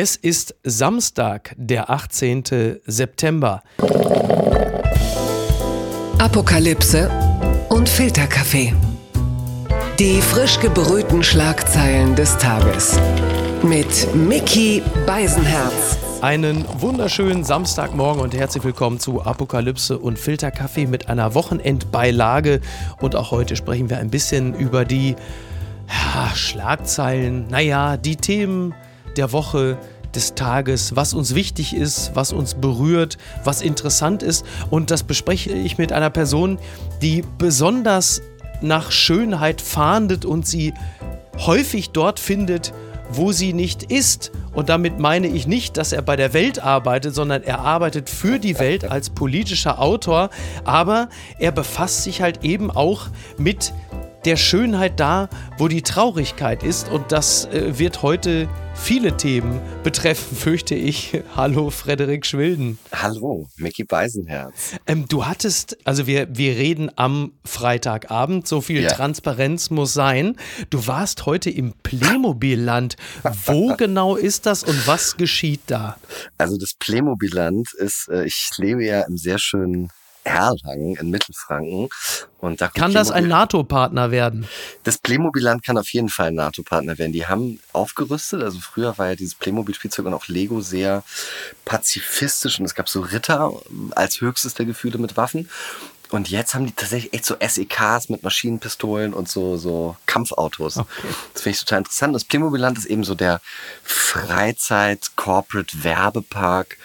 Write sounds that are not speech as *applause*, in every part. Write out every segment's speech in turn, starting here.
Es ist Samstag, der 18. September. Apokalypse und Filterkaffee. Die frisch gebrühten Schlagzeilen des Tages. Mit Mickey Beisenherz. Einen wunderschönen Samstagmorgen und herzlich willkommen zu Apokalypse und Filterkaffee mit einer Wochenendbeilage. Und auch heute sprechen wir ein bisschen über die ja, Schlagzeilen, naja, die Themen der Woche, des Tages, was uns wichtig ist, was uns berührt, was interessant ist. Und das bespreche ich mit einer Person, die besonders nach Schönheit fahndet und sie häufig dort findet, wo sie nicht ist. Und damit meine ich nicht, dass er bei der Welt arbeitet, sondern er arbeitet für die Welt als politischer Autor. Aber er befasst sich halt eben auch mit der Schönheit da, wo die Traurigkeit ist. Und das äh, wird heute viele Themen betreffen, *laughs* fürchte ich. Hallo, Frederik Schwilden. Hallo, Mickey Beisenherz. Ähm, du hattest, also wir, wir reden am Freitagabend, so viel ja. Transparenz muss sein. Du warst heute im Playmobil-Land. Wo *laughs* genau ist das und was geschieht da? Also das Playmobil-Land ist, äh, ich lebe ja im sehr schönen Erlangen in Mittelfranken. Und da kann das ein NATO-Partner werden? Das Playmobil-Land kann auf jeden Fall ein NATO-Partner werden. Die haben aufgerüstet. Also früher war ja dieses Playmobil-Spielzeug und auch Lego sehr pazifistisch und es gab so Ritter als höchstes der Gefühle mit Waffen. Und jetzt haben die tatsächlich echt so SEKs mit Maschinenpistolen und so, so Kampfautos. Okay. Das finde ich total interessant. Das Playmobil-Land ist eben so der Freizeit-Corporate-Werbepark,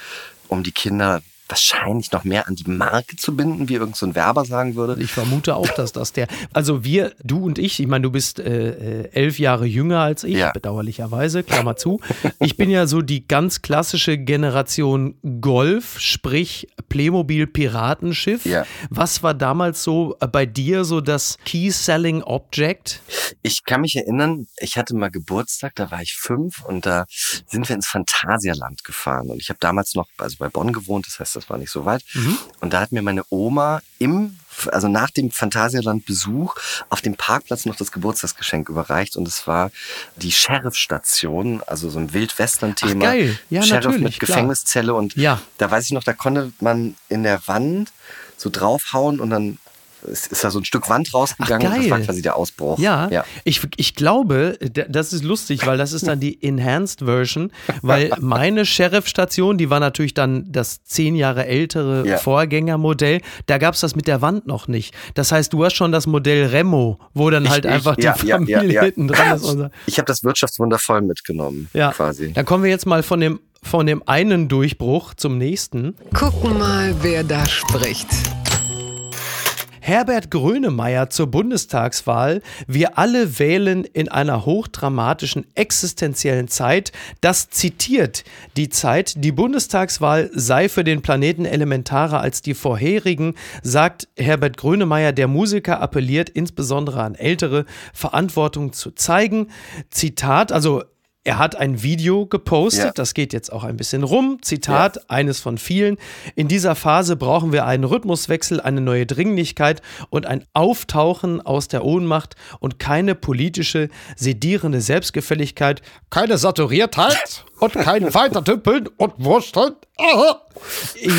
um die Kinder wahrscheinlich noch mehr an die Marke zu binden, wie irgendein so Werber sagen würde. Ich vermute auch, dass das der. Also wir, du und ich, ich meine, du bist äh, äh, elf Jahre jünger als ich, ja. bedauerlicherweise, Klammer zu. Ich bin ja so die ganz klassische Generation Golf, sprich Playmobil Piratenschiff. Ja. Was war damals so bei dir so das Key Selling Object? Ich kann mich erinnern, ich hatte mal Geburtstag, da war ich fünf und da sind wir ins Phantasialand gefahren. Und ich habe damals noch, also bei Bonn gewohnt, das heißt, das war nicht so weit. Mhm. Und da hat mir meine Oma im also nach dem Phantasialand-Besuch auf dem Parkplatz noch das Geburtstagsgeschenk überreicht und es war die Sheriff-Station, also so ein Wildwestern-Thema. Geil, ja, Sheriff mit Gefängniszelle und ja. da weiß ich noch, da konnte man in der Wand so draufhauen und dann ist, ist da so ein Stück Wand rausgegangen Ach, und das war quasi der Ausbruch. Ja, ja, Ich, ich glaube, das ist lustig, weil das ist dann die Enhanced Version, weil meine Sheriff-Station, die war natürlich dann das zehn Jahre ältere ja. Vorgängermodell, da gab es das mit der Wand noch nicht. Das heißt, du hast schon das Modell Remo, wo dann halt ich, einfach ich, die ja, Familie hinten dran ist. *laughs* Ich habe das Wirtschaftswunder voll mitgenommen, ja. quasi. Dann kommen wir jetzt mal von dem von dem einen Durchbruch zum nächsten. Gucken mal, wer da spricht. Herbert Grönemeyer zur Bundestagswahl. Wir alle wählen in einer hochdramatischen existenziellen Zeit. Das zitiert die Zeit. Die Bundestagswahl sei für den Planeten elementarer als die vorherigen, sagt Herbert Grönemeyer. Der Musiker appelliert insbesondere an Ältere, Verantwortung zu zeigen. Zitat, also er hat ein Video gepostet, ja. das geht jetzt auch ein bisschen rum. Zitat, ja. eines von vielen. In dieser Phase brauchen wir einen Rhythmuswechsel, eine neue Dringlichkeit und ein Auftauchen aus der Ohnmacht und keine politische, sedierende Selbstgefälligkeit, keine Saturiertheit *laughs* und kein Weitertüppeln und Wursteln. Aha.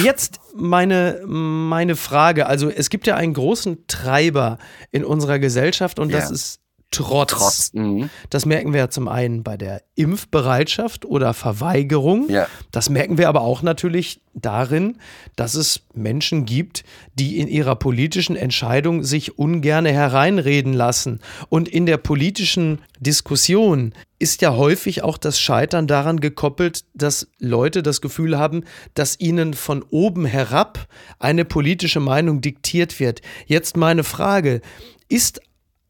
Jetzt meine, meine Frage. Also es gibt ja einen großen Treiber in unserer Gesellschaft und ja. das ist Trotz. Trotz. Mhm. Das merken wir ja zum einen bei der Impfbereitschaft oder Verweigerung. Ja. Das merken wir aber auch natürlich darin, dass es Menschen gibt, die in ihrer politischen Entscheidung sich ungerne hereinreden lassen. Und in der politischen Diskussion ist ja häufig auch das Scheitern daran gekoppelt, dass Leute das Gefühl haben, dass ihnen von oben herab eine politische Meinung diktiert wird. Jetzt meine Frage, ist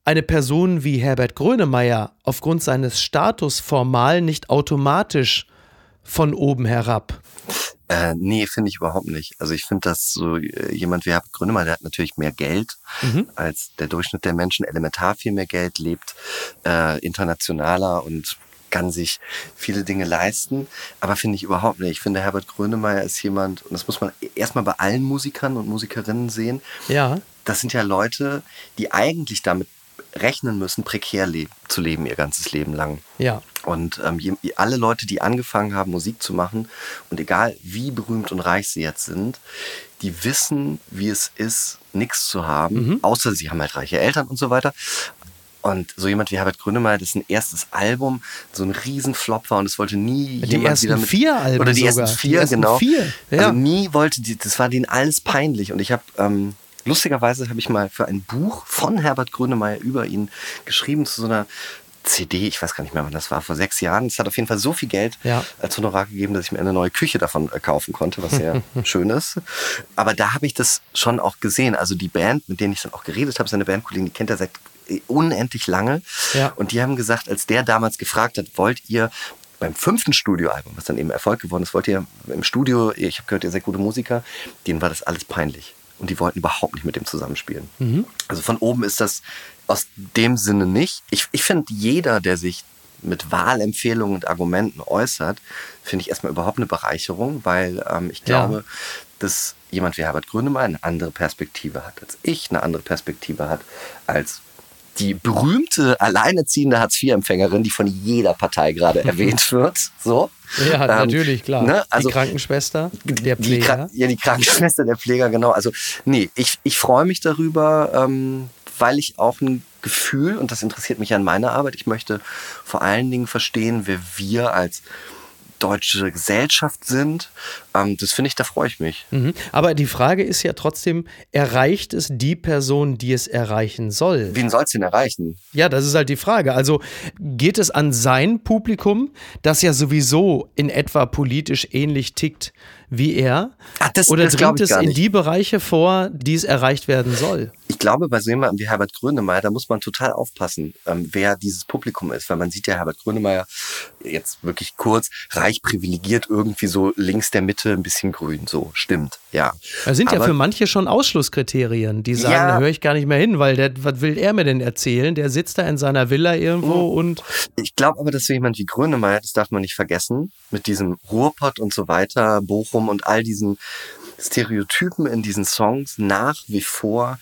eine Person wie Herbert Grönemeyer aufgrund seines Status formal nicht automatisch von oben herab? Äh, nee, finde ich überhaupt nicht. Also ich finde, dass so äh, jemand wie Herbert Grönemeyer, der hat natürlich mehr Geld mhm. als der Durchschnitt der Menschen, elementar viel mehr Geld, lebt äh, internationaler und kann sich viele Dinge leisten, aber finde ich überhaupt nicht. Ich finde, Herbert Grönemeyer ist jemand, und das muss man erstmal bei allen Musikern und Musikerinnen sehen. Ja. Das sind ja Leute, die eigentlich damit rechnen müssen, prekär leben, zu leben ihr ganzes Leben lang. Ja. Und ähm, je, alle Leute, die angefangen haben, Musik zu machen, und egal wie berühmt und reich sie jetzt sind, die wissen, wie es ist, nichts zu haben, mhm. außer sie haben halt reiche Eltern und so weiter. Und so jemand wie Herbert Grönemeyer, ein erstes Album, so ein Riesenflop war und es wollte nie die jemand ersten wieder mit, vier Alben oder die sogar. ersten vier, die ersten genau. Vier. Ja. Also nie wollte die, das war denen alles peinlich und ich habe ähm, lustigerweise habe ich mal für ein Buch von Herbert Grönemeyer über ihn geschrieben zu so einer CD, ich weiß gar nicht mehr, wann das war, vor sechs Jahren. Es hat auf jeden Fall so viel Geld Ja. als Honorar gegeben, dass ich mir eine neue Küche davon äh, kaufen konnte, was sehr *laughs* schön ist. Aber da habe ich das schon auch gesehen. Also die Band, mit denen ich dann auch geredet habe, seine Bandkollegen, die kennt er seit äh, unendlich lange. Ja. Und die haben gesagt, als der damals gefragt hat, wollt ihr beim fünften Studioalbum, was dann eben Erfolg geworden ist, wollt ihr im Studio, ich habe gehört, ihr seid gute Musiker, denen war das alles peinlich. Und die wollten überhaupt nicht mit dem zusammenspielen. Also von oben ist das aus dem Sinne nicht. Ich, ich finde, jeder, der sich mit Wahlempfehlungen und Argumenten äußert, finde ich erstmal überhaupt eine Bereicherung, weil ähm, ich Ja. glaube, dass jemand wie Herbert Grönemeyer eine andere Perspektive hat als ich, eine andere Perspektive hat als die berühmte alleinerziehende Hartz-IV-Empfängerin, die von jeder Partei gerade *laughs* erwähnt wird. So. Ja, Ähm, natürlich, klar. ne, also- die Krankenschwester, der Die Pfleger. ja, die Krankenschwester, der Pfleger, genau. Also, nee, ich, ich freue mich darüber, ähm, weil ich auch ein Gefühl, und das interessiert mich an meiner Arbeit, ich möchte vor allen Dingen verstehen, wer wir als deutsche Gesellschaft sind. Ähm, das finde ich, da freue ich mich. Mhm. Aber die Frage ist ja trotzdem, erreicht es die Person, die es erreichen soll? Wen soll es denn erreichen? Ja, das ist halt die Frage. Also geht es an sein Publikum, das ja sowieso in etwa politisch ähnlich tickt wie er? Ach, das- Oder das dringt es in die Bereiche vor, die es erreicht werden soll? Ich glaube, bei so jemandem wie Herbert Grönemeyer, da muss man total aufpassen, ähm, wer dieses Publikum ist. Weil man sieht ja Herbert Grönemeyer jetzt wirklich kurz, reich privilegiert, irgendwie so links der Mitte, ein bisschen grün. So, stimmt, ja. Da sind ja Aber- für manche schon Ausschlusskriterien, die sagen, Ja. da höre ich gar nicht mehr hin, weil der, was will er mir denn erzählen? Der sitzt da in seiner Villa irgendwo Mhm. und Ich glaube aber, dass so jemand wie Grönemeyer, das darf man nicht vergessen, mit diesem Ruhrpott und so weiter, Bochum und all diesen Stereotypen in diesen Songs nach wie vor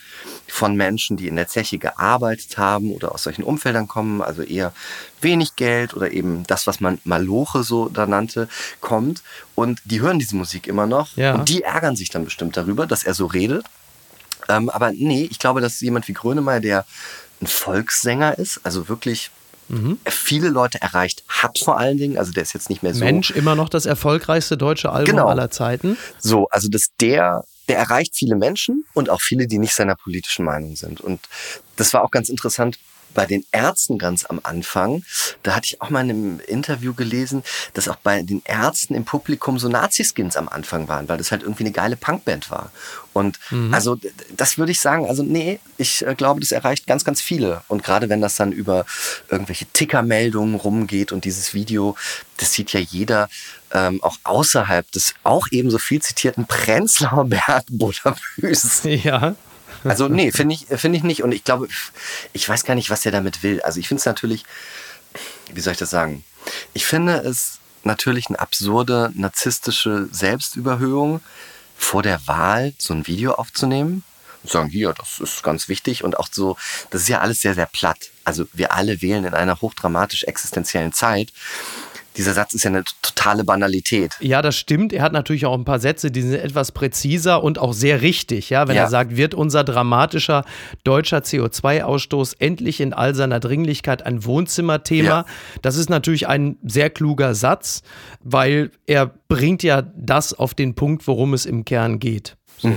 von Menschen, die in der Zeche gearbeitet haben oder aus solchen Umfeldern kommen, also eher wenig Geld oder eben das, was man Maloche so da nannte, kommt. Und die hören diese Musik immer noch Ja. und die ärgern sich dann bestimmt darüber, dass er so redet. Ähm, aber nee, ich glaube, dass jemand wie Grönemeyer, der ein Volkssänger ist, also wirklich viele Leute erreicht hat vor allen Dingen, also der ist jetzt nicht mehr so. Mensch, immer noch das erfolgreichste deutsche Album Genau. aller Zeiten. So, also dass der, der erreicht viele Menschen und auch viele, die nicht seiner politischen Meinung sind. Und das war auch ganz interessant bei den Ärzten ganz am Anfang. Da hatte ich auch mal in einem Interview gelesen, dass auch bei den Ärzten im Publikum so Nazi-Skins am Anfang waren, weil das halt irgendwie eine geile Punkband war. Und also d- das würde ich sagen, also nee, ich äh, glaube, das erreicht ganz, ganz viele. Und gerade wenn das dann über irgendwelche Tickermeldungen rumgeht und dieses Video, das sieht ja jeder ähm, auch außerhalb des auch ebenso viel zitierten Prenzlauer *laughs* Berg Butterbüß. Ja. Also nee, finde ich, finde ich nicht. Und ich glaube, ich weiß gar nicht, was er damit will. Also ich finde es natürlich, wie soll ich das sagen? Ich finde es natürlich eine absurde, narzisstische Selbstüberhöhung, vor der Wahl so ein Video aufzunehmen und sagen, hier, das ist ganz wichtig und auch so, das ist ja alles sehr, sehr platt. Also wir alle wählen in einer hochdramatisch existenziellen Zeit. Dieser Satz ist ja eine totale Banalität. Ja, das stimmt. Er hat natürlich auch ein paar Sätze, die sind etwas präziser und auch sehr richtig. Ja, wenn Ja. er sagt, wird unser dramatischer deutscher CO2-Ausstoß endlich in all seiner Dringlichkeit ein Wohnzimmerthema. Ja. Das ist natürlich ein sehr kluger Satz, weil er bringt ja das auf den Punkt, worum es im Kern geht. So.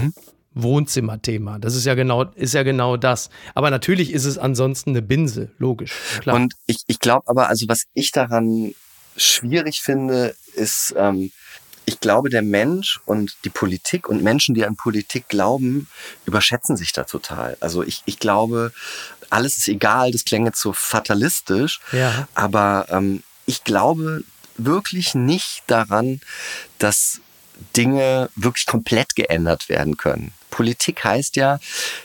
Wohnzimmerthema. Das ist ja genau, ist ja genau das. Aber natürlich ist es ansonsten eine Binse, logisch. Klar. Und ich, ich glaube aber, also was ich daran schwierig finde, ist, ähm, ich glaube, der Mensch und die Politik und Menschen, die an Politik glauben, überschätzen sich da total. Also ich, ich glaube, alles ist egal, das klingt jetzt so fatalistisch, Ja. aber ähm, ich glaube wirklich nicht daran, dass Dinge wirklich komplett geändert werden können. Politik heißt ja,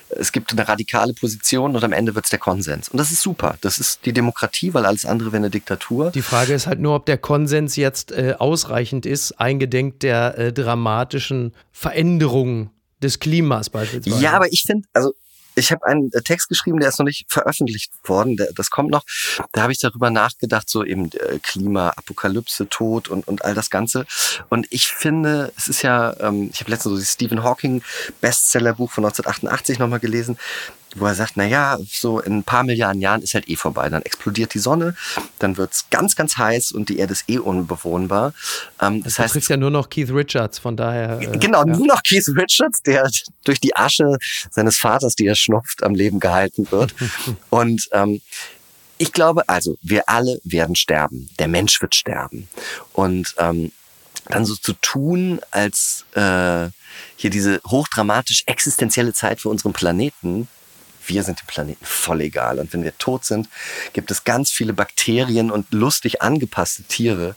es gibt eine radikale Position und am Ende wird es der Konsens. Und das ist super. Das ist die Demokratie, weil alles andere wäre eine Diktatur. Die Frage ist halt nur, ob der Konsens jetzt äh, ausreichend ist, eingedenk der äh, dramatischen Veränderungen des Klimas beispielsweise. Ja, aber ich finde, also ich habe einen äh, Text geschrieben, der ist noch nicht veröffentlicht worden, der, das kommt noch. Da habe ich darüber nachgedacht, so eben äh, Klima, Apokalypse, Tod und, und all das Ganze. Und ich finde, es ist ja, ähm, ich habe letztens so das Stephen Hawking Bestsellerbuch von 1988 nochmal gelesen wo er sagt, na ja, so in ein paar Milliarden Jahren ist halt eh vorbei. Dann explodiert die Sonne, dann wird's ganz, ganz heiß und die Erde ist eh unbewohnbar. Ähm, das, das heißt, betrifft ja nur noch Keith Richards, von daher. Äh, genau, ja. nur noch Keith Richards, der durch die Asche seines Vaters, die er schnupft, am Leben gehalten wird. *laughs* und ähm, ich glaube, also wir alle werden sterben. Der Mensch wird sterben. Und ähm, dann so zu tun, als äh, hier diese hochdramatisch existenzielle Zeit für unseren Planeten wir sind dem Planeten voll egal. Und wenn wir tot sind, gibt es ganz viele Bakterien und lustig angepasste Tiere,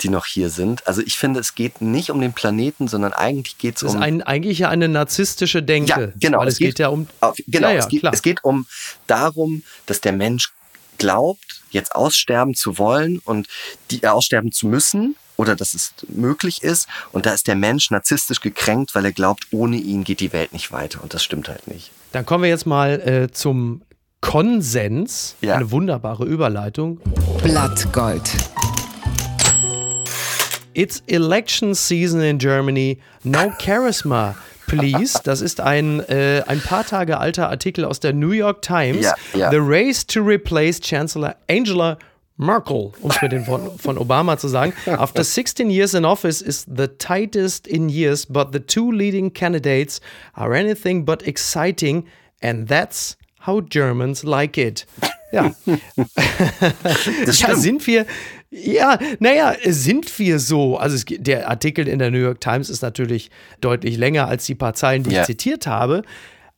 die noch hier sind. Also ich finde, es geht nicht um den Planeten, sondern eigentlich geht es um... Das ist ein, eigentlich ja eine narzisstische Denke. Ja, genau. Weil es, es geht, geht, ja um... Auf, genau, ja, ja, es, geht, es geht um darum, dass der Mensch glaubt, jetzt aussterben zu wollen und die aussterben zu müssen oder dass es möglich ist. Und da ist der Mensch narzisstisch gekränkt, weil er glaubt, ohne ihn geht die Welt nicht weiter. Und das stimmt halt nicht. Dann kommen wir jetzt mal äh, zum Konsens. Ja. Eine wunderbare Überleitung. Blattgold. It's election season in Germany. No charisma. Please. *laughs* Das ist ein, äh, ein paar Tage alter Artikel aus der New York Times. Ja, ja. The race to replace Chancellor Angela Merkel, um es mit den Worten von Obama zu sagen. After 16 years in office is the tightest in years, but the two leading candidates are anything but exciting, and that's how Germans like it. Ja. *laughs* ja, sind wir, ja, naja, sind wir so. Also es, der Artikel in der New York Times ist natürlich deutlich länger als die paar Zeilen, die ja. ich zitiert habe.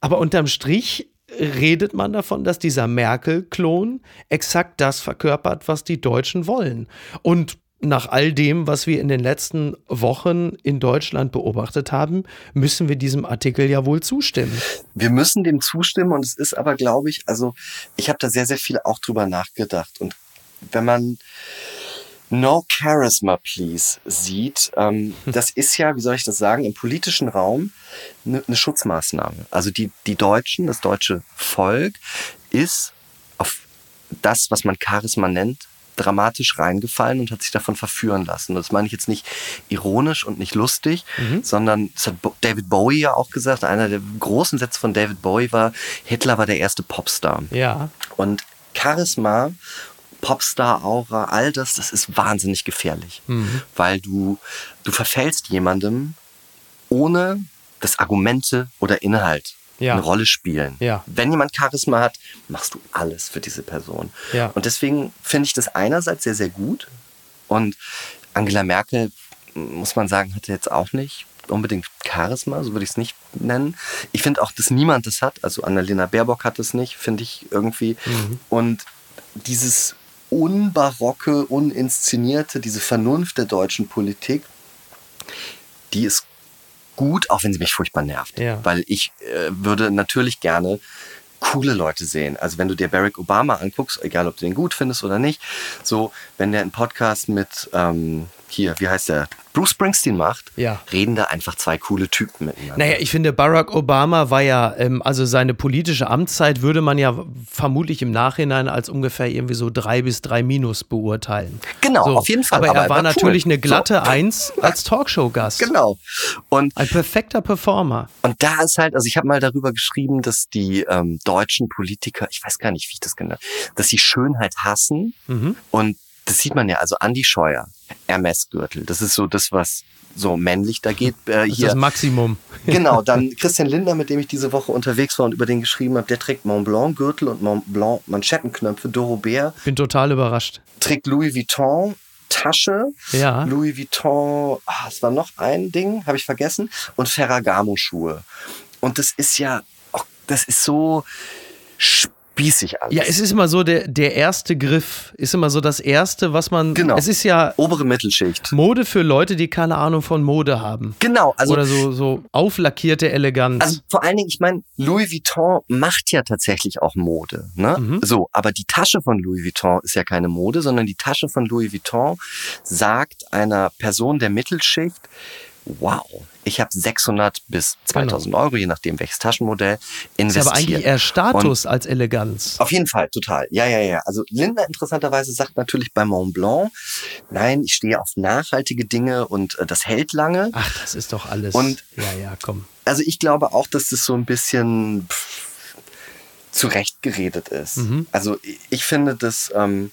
Aber unterm Strich redet man davon, dass dieser Merkel-Klon exakt das verkörpert, was die Deutschen wollen. Und nach all dem, was wir in den letzten Wochen in Deutschland beobachtet haben, müssen wir diesem Artikel ja wohl zustimmen. Wir müssen dem zustimmen und es ist aber, glaube ich, also ich habe da sehr, sehr viel auch drüber nachgedacht. Und wenn man No Charisma Please sieht, ähm, *laughs* das ist ja, wie soll ich das sagen, im politischen Raum eine ne Schutzmaßnahme. Also die, die Deutschen, das deutsche Volk ist auf das, was man Charisma nennt, dramatisch reingefallen und hat sich davon verführen lassen. Das meine ich jetzt nicht ironisch und nicht lustig, mhm. sondern das hat David Bowie ja auch gesagt. Einer der großen Sätze von David Bowie war, Hitler war der erste Popstar. Ja. Und Charisma Popstar-Aura, all das, das ist wahnsinnig gefährlich, mhm. weil du, du verfällst jemandem, ohne dass Argumente oder Inhalt ja. eine Rolle spielen. Ja. Wenn jemand Charisma hat, machst du alles für diese Person. Ja. Und deswegen finde ich das einerseits sehr, sehr gut. Und Angela Merkel, muss man sagen, hatte jetzt auch nicht unbedingt Charisma, so würde ich es nicht nennen. Ich finde auch, dass niemand das hat. Also Annalena Baerbock hat es nicht, finde ich irgendwie. Mhm. Und dieses unbarocke, uninszenierte, diese Vernunft der deutschen Politik, die ist gut, auch wenn sie mich furchtbar nervt. Ja. Weil ich äh, würde natürlich gerne coole Leute sehen. Also wenn du dir Barack Obama anguckst, egal ob du den gut findest oder nicht, so wenn der einen Podcast mit ähm, hier, wie heißt der, Bruce Springsteen macht, ja. reden da einfach zwei coole Typen miteinander. Naja, ich finde, Barack Obama war ja, ähm, also seine politische Amtszeit würde man ja vermutlich im Nachhinein als ungefähr irgendwie so drei bis drei Minus beurteilen. Genau, so. auf jeden Fall. Aber, aber er war, war natürlich cool. eine glatte so. Eins als Talkshow-Gast. Genau. Und Ein perfekter Performer. Und da ist halt, also ich habe mal darüber geschrieben, dass die ähm, deutschen Politiker, ich weiß gar nicht, wie ich das genannt dass sie Schönheit hassen mhm. und das sieht man ja, also Andy Scheuer, Hermes-Gürtel, das ist so das, was so männlich da geht. Äh, das hier. das Maximum. *laughs* genau, dann *laughs* Christian Linder, mit dem ich diese Woche unterwegs war und über den geschrieben habe, der trägt Mont Blanc Gürtel und Mont Blanc Manschettenknöpfe. Doro Bär. Bin total überrascht. Trägt Louis Vuitton Tasche. Ja. Louis Vuitton, ah, es war noch ein Ding, habe ich vergessen. Und Ferragamo Schuhe. Und das ist ja, oh, das ist so spießig alles. Ja, es ist immer so, der, der erste Griff ist immer so das Erste, was man. Genau. Es ist ja. Obere Mittelschicht. Mode für Leute, die keine Ahnung von Mode haben. Genau. Also, Oder so, so auflackierte Eleganz. Also vor allen Dingen, ich meine, Louis Vuitton macht ja tatsächlich auch Mode. Ne? Mhm. So, aber die Tasche von Louis Vuitton ist ja keine Mode, sondern die Tasche von Louis Vuitton sagt einer Person der Mittelschicht, wow, ich habe 600 bis 2000 Euro, je nachdem welches Taschenmodell, investiert. Ist aber eigentlich eher Status Und als Eleganz. auf jeden Fall, total. Ja, ja, ja. Also Linda interessanterweise sagt natürlich bei Mont Blanc, nein, ich stehe auf nachhaltige Dinge und äh, das hält lange. Ach, das ist doch alles. Und- ja, ja, komm. Also ich glaube auch, dass das so ein bisschen pff, zurechtgeredet ist. Mhm. Also ich- ich finde, das, ähm,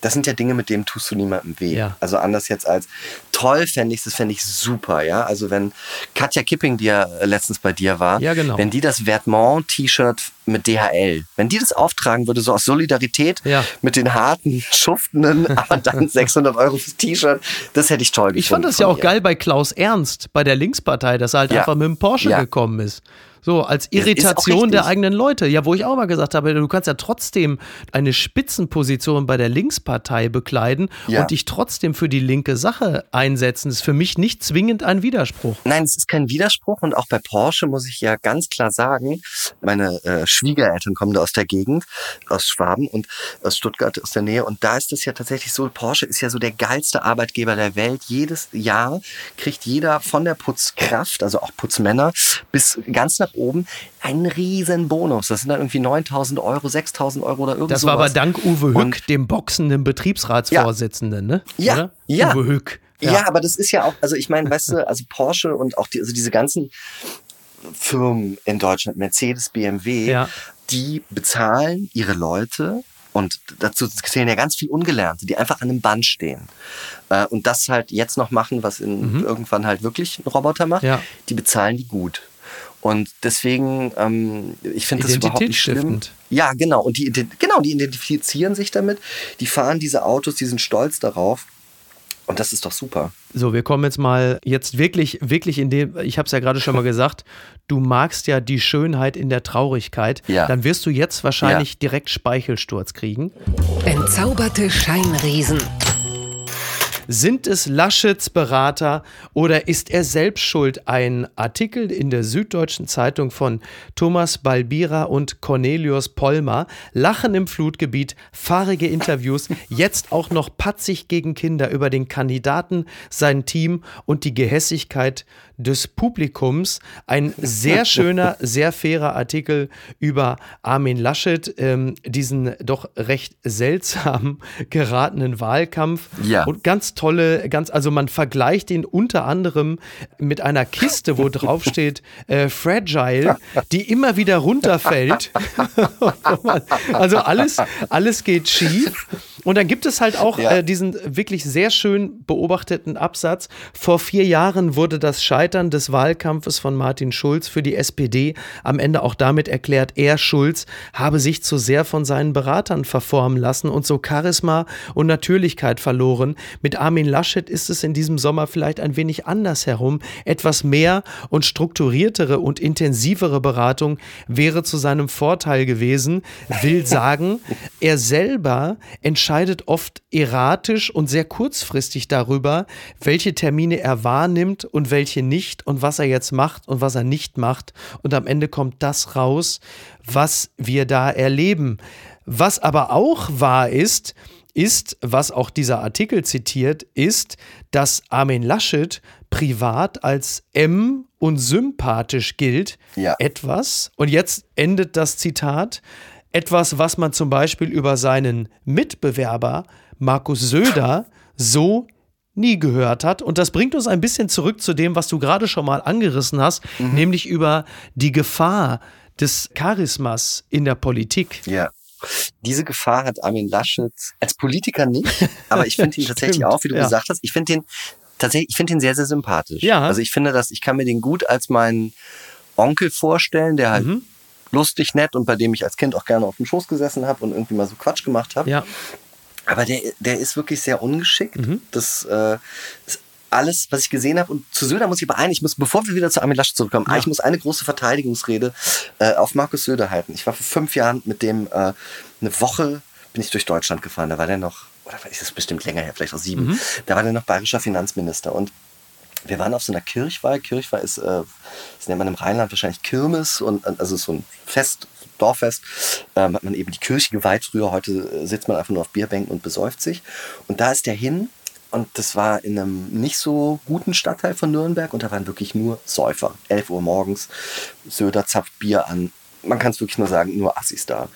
das sind ja Dinge, mit denen tust du niemandem weh. Ja. Also anders jetzt als toll fände ich das fände ich super, ja. Also wenn Katja Kipping, die ja äh, letztens bei dir war, Ja, genau. wenn die das Vertmont-T-Shirt mit DHL, wenn die das auftragen würde, so aus Solidarität Ja. mit den harten, *laughs* schuftenden, aber dann *laughs* 600 Euro fürs T-Shirt, das hätte ich toll gefunden. Ich fand das ja auch ihr. geil bei Klaus Ernst, bei der Linkspartei, dass er halt einfach mit dem Porsche gekommen ist. So, als Irritation der eigenen Leute. Ja, wo ich auch mal gesagt habe, du kannst ja trotzdem eine Spitzenposition bei der Linkspartei bekleiden Ja. und dich trotzdem für die linke Sache einsetzen. Das ist für mich nicht zwingend ein Widerspruch. Nein, es ist kein Widerspruch und auch bei Porsche muss ich ja ganz klar sagen, meine äh, Schwiegereltern kommen da aus der Gegend, aus Schwaben und aus Stuttgart aus der Nähe und da ist es ja tatsächlich so, Porsche ist ja so der geilste Arbeitgeber der Welt. Jedes Jahr kriegt jeder von der Putzkraft, also auch Putzmänner, bis ganz nach oben einen riesen Bonus. Das sind dann irgendwie 9000 Euro, 6000 Euro oder irgendwas. Das war aber dank Uwe Hück, Und- dem boxenden Betriebsratsvorsitzenden, ne? Ja, Oder? ja. Uwe Hück. Ja. aber das ist ja auch, also ich meine, weißt du, also Porsche und auch die, also diese ganzen Firmen in Deutschland, Mercedes, BMW, Ja. die bezahlen ihre Leute und dazu zählen ja ganz viel Ungelernte, die einfach an einem Band stehen. Äh, und das halt jetzt noch machen, was in, irgendwann halt wirklich ein Roboter macht, Mhm. Ja. die bezahlen die gut. Und deswegen, ähm, ich finde das überhaupt nicht schlimm. Identitätsstiftend. Ja, genau. Und die, genau, die identifizieren sich damit. Die fahren diese Autos, die sind stolz darauf. Und das ist doch super. So, wir kommen jetzt mal jetzt wirklich, wirklich in dem, ich habe es ja gerade schon mal *laughs* gesagt, du magst ja die Schönheit in der Traurigkeit. Ja. Dann wirst du jetzt wahrscheinlich direkt Speichelsturz kriegen. Entzauberte Scheinriesen. Sind es Laschets Berater oder ist er selbst schuld? Ein Artikel in der Süddeutschen Zeitung von Thomas Balbira und Cornelius Pollmer. Lachen im Flutgebiet, fahrige Interviews, *laughs* jetzt auch noch patzig gegen Kinder über den Kandidaten, sein Team und die Gehässigkeit des Publikums. Ein sehr *laughs* schöner, sehr fairer Artikel über Armin Laschet, ähm, diesen doch recht seltsam *laughs* geratenen Wahlkampf. Ja. Und ganz tolle, ganz, also man vergleicht ihn unter anderem mit einer Kiste, wo drauf *laughs* steht äh, Fragile, die immer wieder runterfällt. also alles, alles geht schief. Und dann gibt es halt auch Ja. äh, diesen wirklich sehr schön beobachteten Absatz. Vor vier Jahren wurde das Scheitern des Wahlkampfes von Martin Schulz für die SPD am Ende auch damit erklärt, er Schulz habe sich zu sehr von seinen Beratern verformen lassen und so Charisma und Natürlichkeit verloren. Mit Armin Laschet ist es in diesem Sommer vielleicht ein wenig anders herum. Etwas mehr und strukturiertere und intensivere Beratung wäre zu seinem Vorteil gewesen. Will *laughs* sagen, er selber entscheidet oft erratisch und sehr kurzfristig darüber, welche Termine er wahrnimmt und welche nicht und was er jetzt macht und was er nicht macht. Und am Ende kommt das raus, was wir da erleben. Was aber auch wahr ist, ist, was auch dieser Artikel zitiert, ist, dass Armin Laschet privat als M und sympathisch gilt. Ja. Etwas, und jetzt endet das Zitat, etwas, was man zum Beispiel über seinen Mitbewerber Markus Söder so nie gehört hat. Und das bringt uns ein bisschen zurück zu dem, was du gerade schon mal angerissen hast, nämlich über die Gefahr des Charismas in der Politik. Ja. Diese Gefahr hat Armin Laschet als Politiker nicht, aber ich finde *laughs* ihn tatsächlich auch, wie du ja. gesagt hast, ich finde ihn tatsächlich, ich finde ihn sehr, sehr sympathisch. Ja. Also ich finde das, ich kann mir den gut als meinen Onkel vorstellen, der halt Mhm. Lustig, nett und bei dem ich als Kind auch gerne auf dem Schoß gesessen habe und irgendwie mal so Quatsch gemacht habe. Ja, Aber der, der ist wirklich sehr ungeschickt. Mhm. Das äh, ist alles, was ich gesehen habe. Und zu Söder muss ich aber ein, ich muss, bevor wir wieder zu Armin Laschet zurückkommen, Ja. ich muss eine große Verteidigungsrede äh, auf Markus Söder halten. Ich war vor fünf Jahren mit dem äh, eine Woche bin ich durch Deutschland gefahren. Da war der noch, oder ist das bestimmt länger her, vielleicht auch sieben. Mhm. Da war der noch bayerischer Finanzminister. Und wir waren auf so einer Kirchweih. Kirchweih ist, äh, das nennt man im Rheinland wahrscheinlich Kirmes und äh, also so ein Fest, Dorffest. Ähm, hat man eben die Kirche geweiht. Früher, heute äh, sitzt man einfach nur auf Bierbänken und besäuft sich. Und da ist der hin und das war in einem nicht so guten Stadtteil von Nürnberg und da waren wirklich nur Säufer. 11 Uhr morgens, Söder zapft Bier an. Man kann es wirklich nur sagen, nur Assis da.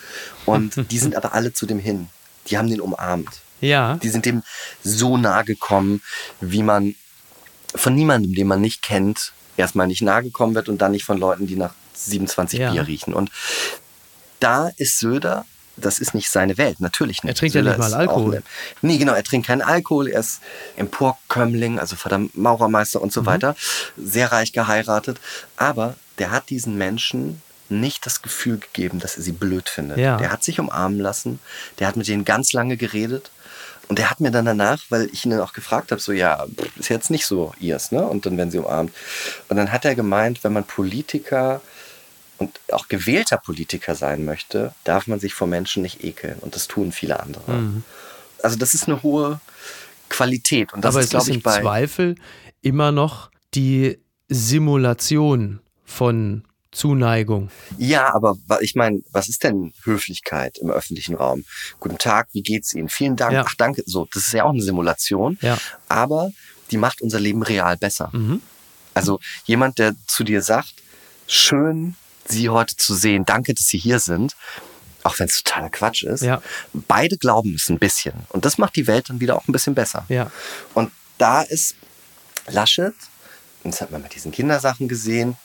Und *laughs* die sind aber alle zu dem hin. Die haben den umarmt. Ja. Die sind dem so nahe gekommen, wie man von niemandem, den man nicht kennt, erstmal nicht nahe gekommen wird und dann nicht von Leuten, die nach 27 Ja. Bier riechen. Und da ist Söder, das ist nicht seine Welt, natürlich nicht. Er trinkt ja Söder nicht mal Alkohol. auch ein- Nee, genau, er trinkt keinen Alkohol, er ist Emporkömmling, also Vater Maurermeister und Mhm. so weiter, sehr reich geheiratet. Aber der hat diesen Menschen nicht das Gefühl gegeben, dass er sie blöd findet. Ja. Der hat sich umarmen lassen, der hat mit denen ganz lange geredet. Und der hat mir dann danach, weil ich ihn dann auch gefragt habe, so ja, ist jetzt nicht so ihrs, ne? Und dann werden sie umarmt. Und dann hat er gemeint, wenn man Politiker und auch gewählter Politiker sein möchte, darf man sich vor Menschen nicht ekeln. Und das tun viele andere. Also das ist eine hohe Qualität. Und das Aber ist glaube ich, im bei. Zweifel immer noch die Simulation von Zuneigung. Ja, aber ich meine, was ist denn Höflichkeit im öffentlichen Raum? Guten Tag, wie geht's Ihnen? Vielen Dank. Ja. Ach, danke. So, das ist ja auch eine Simulation. Ja. Aber die macht unser Leben real besser. Mhm. Also jemand, der zu dir sagt, schön, Sie heute zu sehen, danke, dass Sie hier sind, auch wenn es totaler Quatsch ist. Ja. Beide glauben es ein bisschen. Und das macht die Welt dann wieder auch ein bisschen besser. Ja. Und da ist Laschet, und das hat man mit diesen Kindersachen gesehen,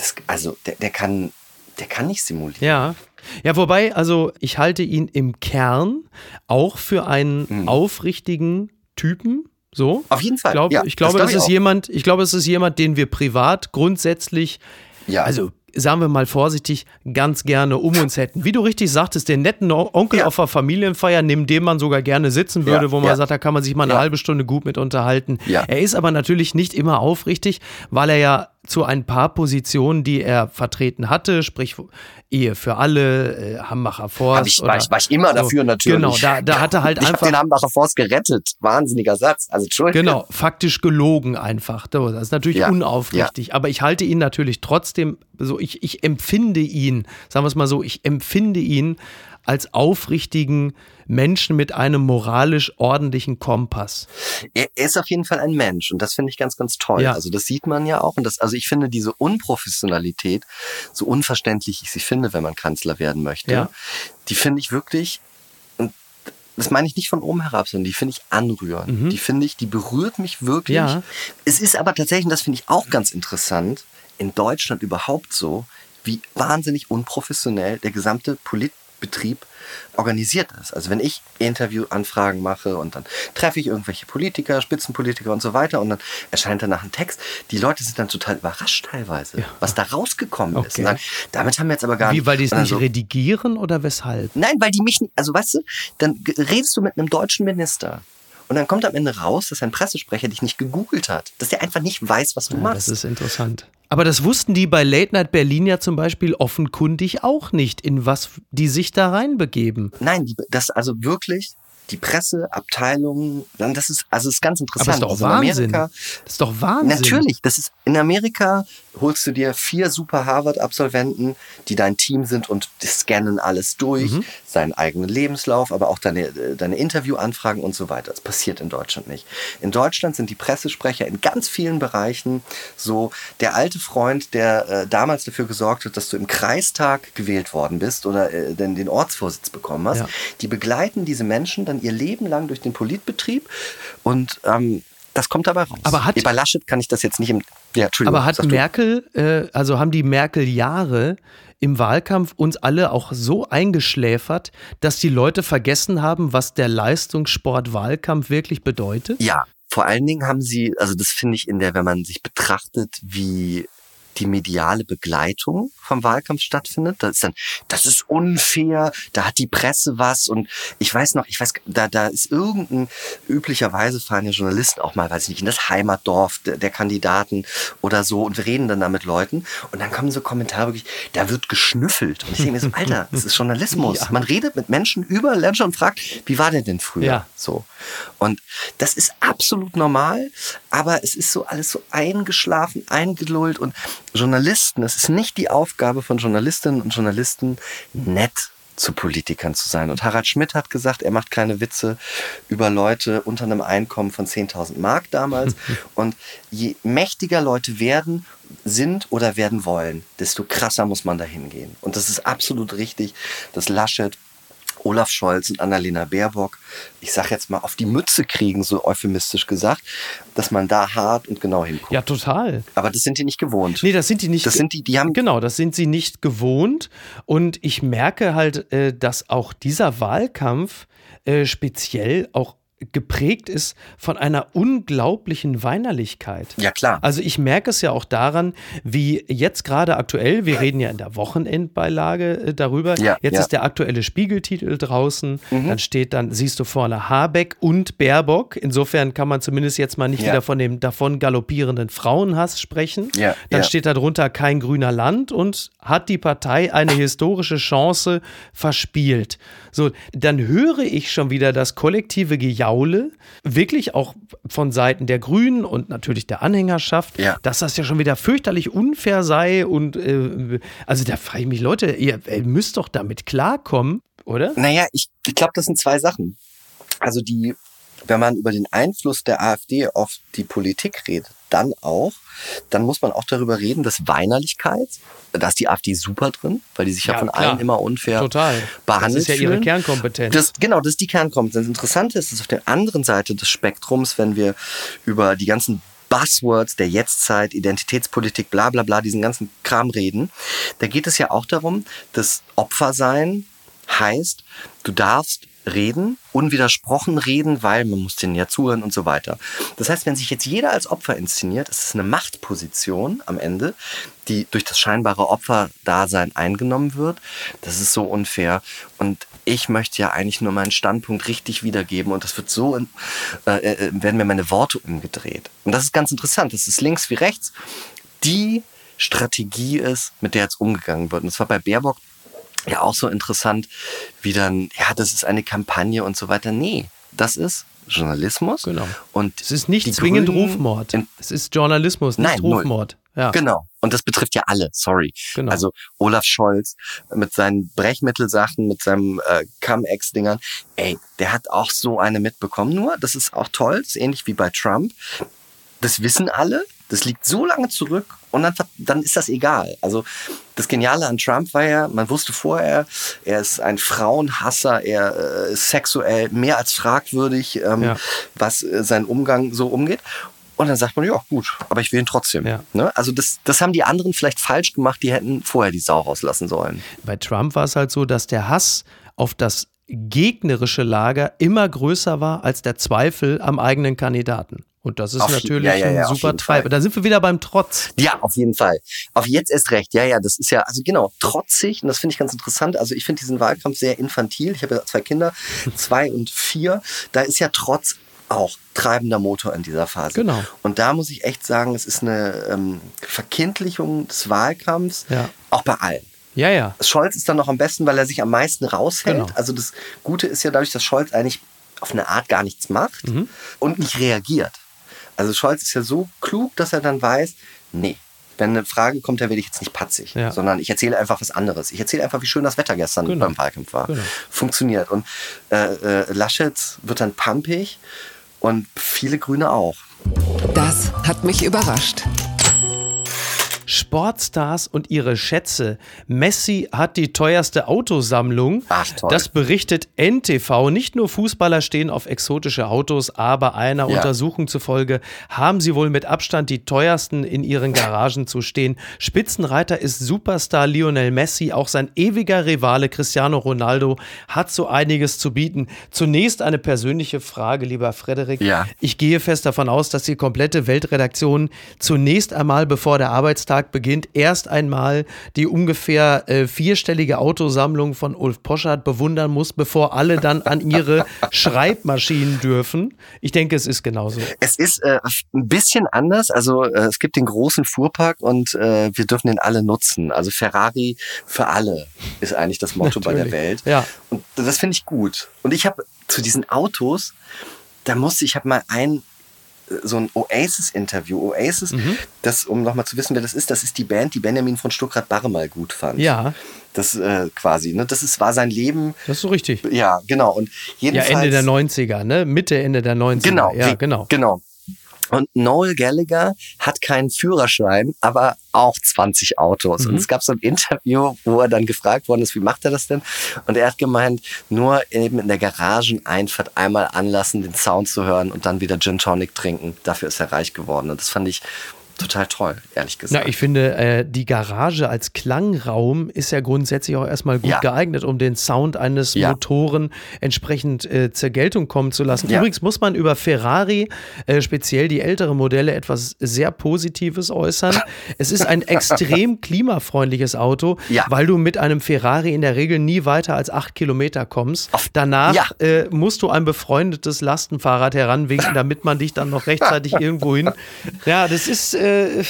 das, also der, der, kann, der kann nicht simulieren. Ja. Ja, wobei, also ich halte ihn im Kern auch für einen Mhm. aufrichtigen Typen. So. Auf jeden Fall. Ich glaube, ja, ich glaube, das das glaub ist ich auch. jemand, ich glaube, es ist jemand, den wir privat grundsätzlich, Ja. also sagen wir mal vorsichtig, ganz gerne um uns hätten. Wie du richtig sagtest, den netten Onkel Ja. auf der Familienfeier, neben dem man sogar gerne sitzen würde, Ja, wo man sagt, da kann man sich mal eine halbe Stunde gut mit unterhalten. Er ist aber natürlich nicht immer aufrichtig, weil er ja zu ein paar Positionen, die er vertreten hatte, sprich Ehe für alle, äh, Hambacher Forst. Hab ich, war, ich, war ich immer so. dafür natürlich. Genau, da, da hat er halt ich habe einfach den Hambacher Forst gerettet. Wahnsinniger Satz. Also Entschuldigung. Genau, faktisch gelogen einfach. Das ist natürlich Ja, unaufrichtig. Aber ich halte ihn natürlich trotzdem so, ich, ich empfinde ihn, sagen wir es mal so, ich empfinde ihn als aufrichtigen Menschen mit einem moralisch ordentlichen Kompass. Er, er ist auf jeden Fall ein Mensch und das finde ich ganz, ganz toll. Ja. Also das sieht man ja auch und das, also ich finde diese Unprofessionalität, so unverständlich ich sie finde, wenn man Kanzler werden möchte, Ja. die finde ich wirklich, das meine ich nicht von oben herab, sondern die finde ich anrührend. Die finde ich, die berührt mich wirklich. Mhm. Ja. Es ist aber tatsächlich, und das finde ich auch ganz interessant, in Deutschland überhaupt so, wie wahnsinnig unprofessionell der gesamte Politbetrieb organisiert ist. Also wenn ich Interviewanfragen mache und dann treffe ich irgendwelche Politiker, Spitzenpolitiker und so weiter und dann erscheint danach ein Text, die Leute sind dann total überrascht teilweise, was da rausgekommen ist. Okay. Und sagen, damit haben wir jetzt aber gar nicht... Wie, weil die es dann nicht so, redigieren oder weshalb? Nein, weil die mich nicht, also weißt du, dann redest du mit einem deutschen Minister und dann kommt am Ende raus, dass ein Pressesprecher dich nicht gegoogelt hat, dass der einfach nicht weiß, was du Ja, machst. das ist interessant. Aber das wussten die bei Late Night Berlin ja zum Beispiel offenkundig auch nicht, in was die sich da reinbegeben. Nein, das also wirklich die Presseabteilung, dann das ist also das ist ganz Aber interessant. das ist doch also in Wahnsinn. Amerika, Das ist doch Wahnsinn. Natürlich, das ist in Amerika holst du dir vier super Harvard-Absolventen, die dein Team sind und scannen alles durch, Mhm. seinen eigenen Lebenslauf, aber auch deine, deine Interviewanfragen und so weiter. Das passiert in Deutschland nicht. In Deutschland sind die Pressesprecher in ganz vielen Bereichen so der alte Freund, der äh, damals dafür gesorgt hat, dass du im Kreistag gewählt worden bist oder äh, den, den Ortsvorsitz bekommen hast. Ja. Die begleiten diese Menschen dann ihr Leben lang durch den Politbetrieb und ähm, das kommt dabei raus. Aber hat- bei Laschet kann ich das jetzt nicht im. Ja. Aber hat. Merkel, äh, also haben die Merkel-Jahre im Wahlkampf uns alle auch so eingeschläfert, dass die Leute vergessen haben, was der Leistungssport-Wahlkampf wirklich bedeutet? Ja, vor allen Dingen haben sie, also das finde ich in der, wenn man sich betrachtet, wie die mediale Begleitung vom Wahlkampf stattfindet. Das ist dann, das ist unfair, da hat die Presse was und ich weiß noch, ich weiß, da, da ist irgendein, üblicherweise fahren ja Journalisten auch mal, weiß ich nicht, in das Heimatdorf der, der Kandidaten oder so und wir reden dann da mit Leuten und dann kommen so Kommentare wirklich, da wird geschnüffelt. Und ich denke mir so, *laughs* Alter, das ist Journalismus. Man redet mit Menschen über Menschen und fragt, wie war der denn früher? Ja. So. Und das ist absolut normal, aber es ist so alles so eingeschlafen, eingelullt und Journalisten, es ist nicht die Aufgabe von Journalistinnen und Journalisten, nett zu Politikern zu sein. Und Harald Schmidt hat gesagt, er macht keine Witze über Leute unter einem Einkommen von 10.000 Mark damals. *laughs* Und je mächtiger Leute werden, sind oder werden wollen, desto krasser muss man dahin gehen. Und das ist absolut richtig, dass Laschet Olaf Scholz und Annalena Baerbock, ich sag jetzt mal, auf die Mütze kriegen, so euphemistisch gesagt, dass man da hart und genau hinguckt. Ja, total. Aber das sind die nicht gewohnt. Nee, das sind die nicht. Das sind die, die haben. Genau, das sind sie nicht gewohnt. Und ich merke halt, äh, dass auch dieser Wahlkampf äh, speziell auch geprägt ist von einer unglaublichen Weinerlichkeit. Ja, klar. Also ich merke es ja auch daran, wie jetzt gerade aktuell, wir reden ja in der Wochenendbeilage äh, darüber, ja, jetzt ja. ist der aktuelle Spiegeltitel draußen, mhm. dann steht dann, siehst du vorne Habeck und Baerbock, insofern kann man zumindest jetzt mal nicht ja. wieder von dem davon galoppierenden Frauenhass sprechen. Ja, dann steht darunter kein grüner Land und hat die Partei eine historische Chance verspielt. So, dann höre ich schon wieder das kollektive Gejaule, wirklich auch von Seiten der Grünen und natürlich der Anhängerschaft, ja. dass das ja schon wieder fürchterlich unfair sei. Und äh, also da frage ich mich, Leute, ihr, ihr müsst doch damit klarkommen, oder? Naja, ich, ich glaube, das sind zwei Sachen. Also die, wenn man über den Einfluss der AfD auf die Politik redet, dann auch, dann muss man auch darüber reden, dass Weinerlichkeit, da ist die AfD super drin, weil die sich ja, ja von klar. allen immer unfair Total. behandelt Das ist ja fühlen. ihre Kernkompetenz. Das, genau, das ist die Kernkompetenz. Interessant ist, dass auf der anderen Seite des Spektrums, wenn wir über die ganzen Buzzwords der Jetztzeit, Identitätspolitik, bla bla bla, diesen ganzen Kram reden, da geht es ja auch darum, dass Opfersein heißt, du darfst reden, unwidersprochen reden, weil man muss denen ja zuhören und so weiter. Das heißt, wenn sich jetzt jeder als Opfer inszeniert, ist es eine Machtposition am Ende, die durch das scheinbare Opferdasein eingenommen wird. Das ist so unfair. Und ich möchte ja eigentlich nur meinen Standpunkt richtig wiedergeben und das wird so, äh, äh, werden mir meine Worte umgedreht. Und das ist ganz interessant. Das ist links wie rechts. Die Strategie ist, mit der jetzt umgegangen wird. Und das war bei Baerbock ja auch so interessant, wie dann, ja, das ist eine Kampagne und so weiter. Nee, das ist Journalismus. Genau. Und es ist nicht zwingend Grünen Rufmord. Es ist Journalismus, nicht Nein. Rufmord. Ja. Genau. Und das betrifft ja alle, sorry. Genau. Also Olaf Scholz mit seinen Brechmittelsachen, mit seinem äh, Cum-Ex-Dingern, ey, der hat auch so eine mitbekommen. Nur, das ist auch toll, das ist ähnlich wie bei Trump. Das wissen alle, das liegt so lange zurück und dann, dann ist das egal. Also das Geniale an Trump war ja, man wusste vorher, er ist ein Frauenhasser, er äh, ist sexuell mehr als fragwürdig, ähm, Ja. was äh, sein Umgang so umgeht. Und dann sagt man, ja gut, aber ich will ihn trotzdem. Ja. Ne? Also das, das haben die anderen vielleicht falsch gemacht, die hätten vorher die Sau rauslassen sollen. Bei Trump war es halt so, dass der Hass auf das gegnerische Lager immer größer war als der Zweifel am eigenen Kandidaten. Und das ist Auf natürlich ja, ja, ja, ein super Treiber. Da sind wir wieder beim Trotz. Ja, auf jeden Fall. Auf jetzt erst recht. Ja, ja, das ist ja, also genau, trotzig. Und das finde ich ganz interessant. Also ich finde diesen Wahlkampf sehr infantil. Ich habe ja zwei Kinder, zwei und vier. Da ist ja Trotz auch treibender Motor in dieser Phase. Genau. Und da muss ich echt sagen, es ist eine ähm, Verkindlichung des Wahlkampfs, Ja. auch bei allen. Ja, ja. Scholz ist dann noch am besten, weil er sich am meisten raushält. Genau. Also das Gute ist ja dadurch, dass Scholz eigentlich auf eine Art gar nichts macht Mhm. und nicht reagiert. Also Scholz ist ja so klug, dass er dann weiß, nee, wenn eine Frage kommt, dann werde ich jetzt nicht patzig, Ja. sondern ich erzähle einfach was anderes. Ich erzähle einfach, wie schön das Wetter gestern Genau. beim Wahlkampf war. Genau. Funktioniert. Und äh, äh, Laschet wird dann pumpig und viele Grüne auch. Das hat mich überrascht. Sportstars und ihre Schätze. Messi hat die teuerste Autosammlung. Ach, toll. Das berichtet NTV. Nicht nur Fußballer stehen auf exotische Autos, aber einer Ja. Untersuchung zufolge haben sie wohl mit Abstand die teuersten in ihren Garagen zu stehen. Spitzenreiter ist Superstar Lionel Messi. Auch sein ewiger Rivale Cristiano Ronaldo hat so einiges zu bieten. Zunächst eine persönliche Frage, lieber Frederik. Ja. Ich gehe fest davon aus, dass die komplette Weltredaktion zunächst einmal, bevor der Arbeitstag beginnt, erst einmal die ungefähr äh, vierstellige Autosammlung von Ulf Poschardt bewundern muss, bevor alle dann an ihre *laughs* Schreibmaschinen dürfen. Ich denke, es ist genauso. Es ist äh, ein bisschen anders. Also äh, es gibt den großen Fuhrpark und äh, wir dürfen den alle nutzen. Also Ferrari für alle ist eigentlich das Motto bei der Natürlich. Welt. Ja. Und das finde ich gut. Und ich habe zu diesen Autos, da musste ich habe mal ein so ein Oasis-Interview. Oasis, mhm. das, um nochmal zu wissen, wer das ist, das ist die Band, die Benjamin von Stuckrad-Barre mal gut fand. Ja. Das äh, quasi, ne? Das ist, war sein Leben. Das ist so richtig. Ja, genau. Und jedenfalls, ja, Ende der 90er, ne? Mitte, Ende der 90er. Genau, ja, genau. Genau. Und Noel Gallagher hat keinen Führerschein, aber auch 20 Autos. Mhm. Und es gab so ein Interview, wo er dann gefragt worden ist, wie macht er das denn? Und er hat gemeint, nur eben in der Garageneinfahrt einmal anlassen, den Sound zu hören und dann wieder Gin Tonic trinken. Dafür ist er reich geworden. Und das fand ich total toll, ehrlich gesagt. Na, ich finde, äh, die Garage als Klangraum ist ja grundsätzlich auch erstmal gut ja. geeignet, um den Sound eines ja. Motoren entsprechend äh, zur Geltung kommen zu lassen. Ja. Übrigens muss man über Ferrari, äh, speziell die ältere Modelle, etwas sehr Positives äußern. *laughs* es ist ein extrem klimafreundliches Auto, weil du mit einem Ferrari in der Regel nie weiter als acht Kilometer kommst. Danach äh, musst du ein befreundetes Lastenfahrrad heranwinken, damit man dich dann noch rechtzeitig *laughs* irgendwo hin. Ja, das ist äh, äh,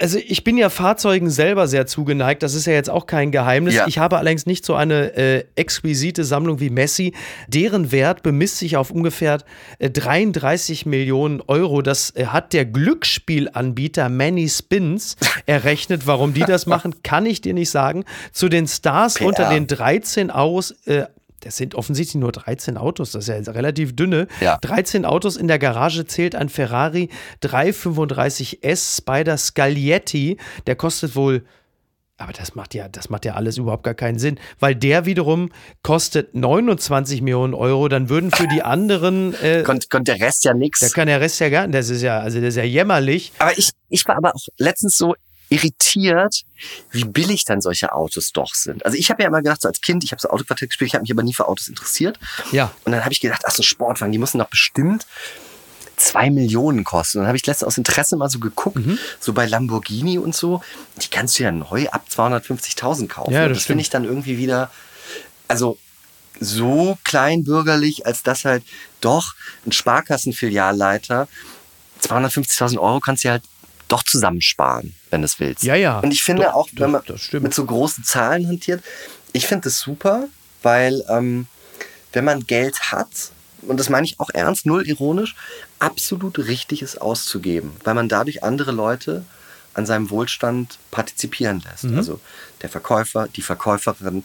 also ich bin ja Fahrzeugen selber sehr zugeneigt, das ist ja jetzt auch kein Geheimnis. Ja. Ich habe allerdings nicht so eine äh, exquisite Sammlung wie Messi. Deren Wert bemisst sich auf ungefähr äh, 33 Millionen Euro. Das äh, hat der Glücksspielanbieter Many Spins *laughs* errechnet. Warum die das machen, kann ich dir nicht sagen. Zu den Stars PR. unter den 13 aus, äh, das sind offensichtlich nur 13 Autos, das ist ja relativ dünne. Ja. 13 Autos in der Garage zählt ein Ferrari 335S Spider Scaglietti. Der kostet wohl aber das macht ja, das macht ja alles überhaupt gar keinen Sinn, weil der wiederum kostet 29 Millionen Euro. Dann würden für die anderen äh, kommt, kommt der Rest ja nichts. Da kann der Rest ja gar nicht. Das ist ja, also das ist ja jämmerlich. Aber ich, ich war aber auch letztens so irritiert, wie billig dann solche Autos doch sind. Also ich habe ja immer gedacht, so als Kind, ich habe so Autoquartett gespielt, ich habe mich aber nie für Autos interessiert. Ja. Und dann habe ich gedacht, ach so Sportwagen, die müssen doch bestimmt zwei Millionen kosten. Und dann habe ich letztens aus Interesse mal so geguckt, mhm. so bei Lamborghini und so, die kannst du ja neu ab 250.000 kaufen. Ja, das, das finde ich dann irgendwie wieder, also so kleinbürgerlich, als dass halt doch ein Sparkassenfilialleiter 250.000 Euro kannst du halt doch zusammensparen, wenn du es willst. Ja, ja. Und ich finde doch, auch, wenn man mit so großen Zahlen hantiert, ich finde das super, weil ähm, wenn man Geld hat, und das meine ich auch ernst, null ironisch, absolut richtig ist auszugeben, weil man dadurch andere Leute an seinem Wohlstand partizipieren lässt. Mhm. Also der Verkäufer, die Verkäuferin,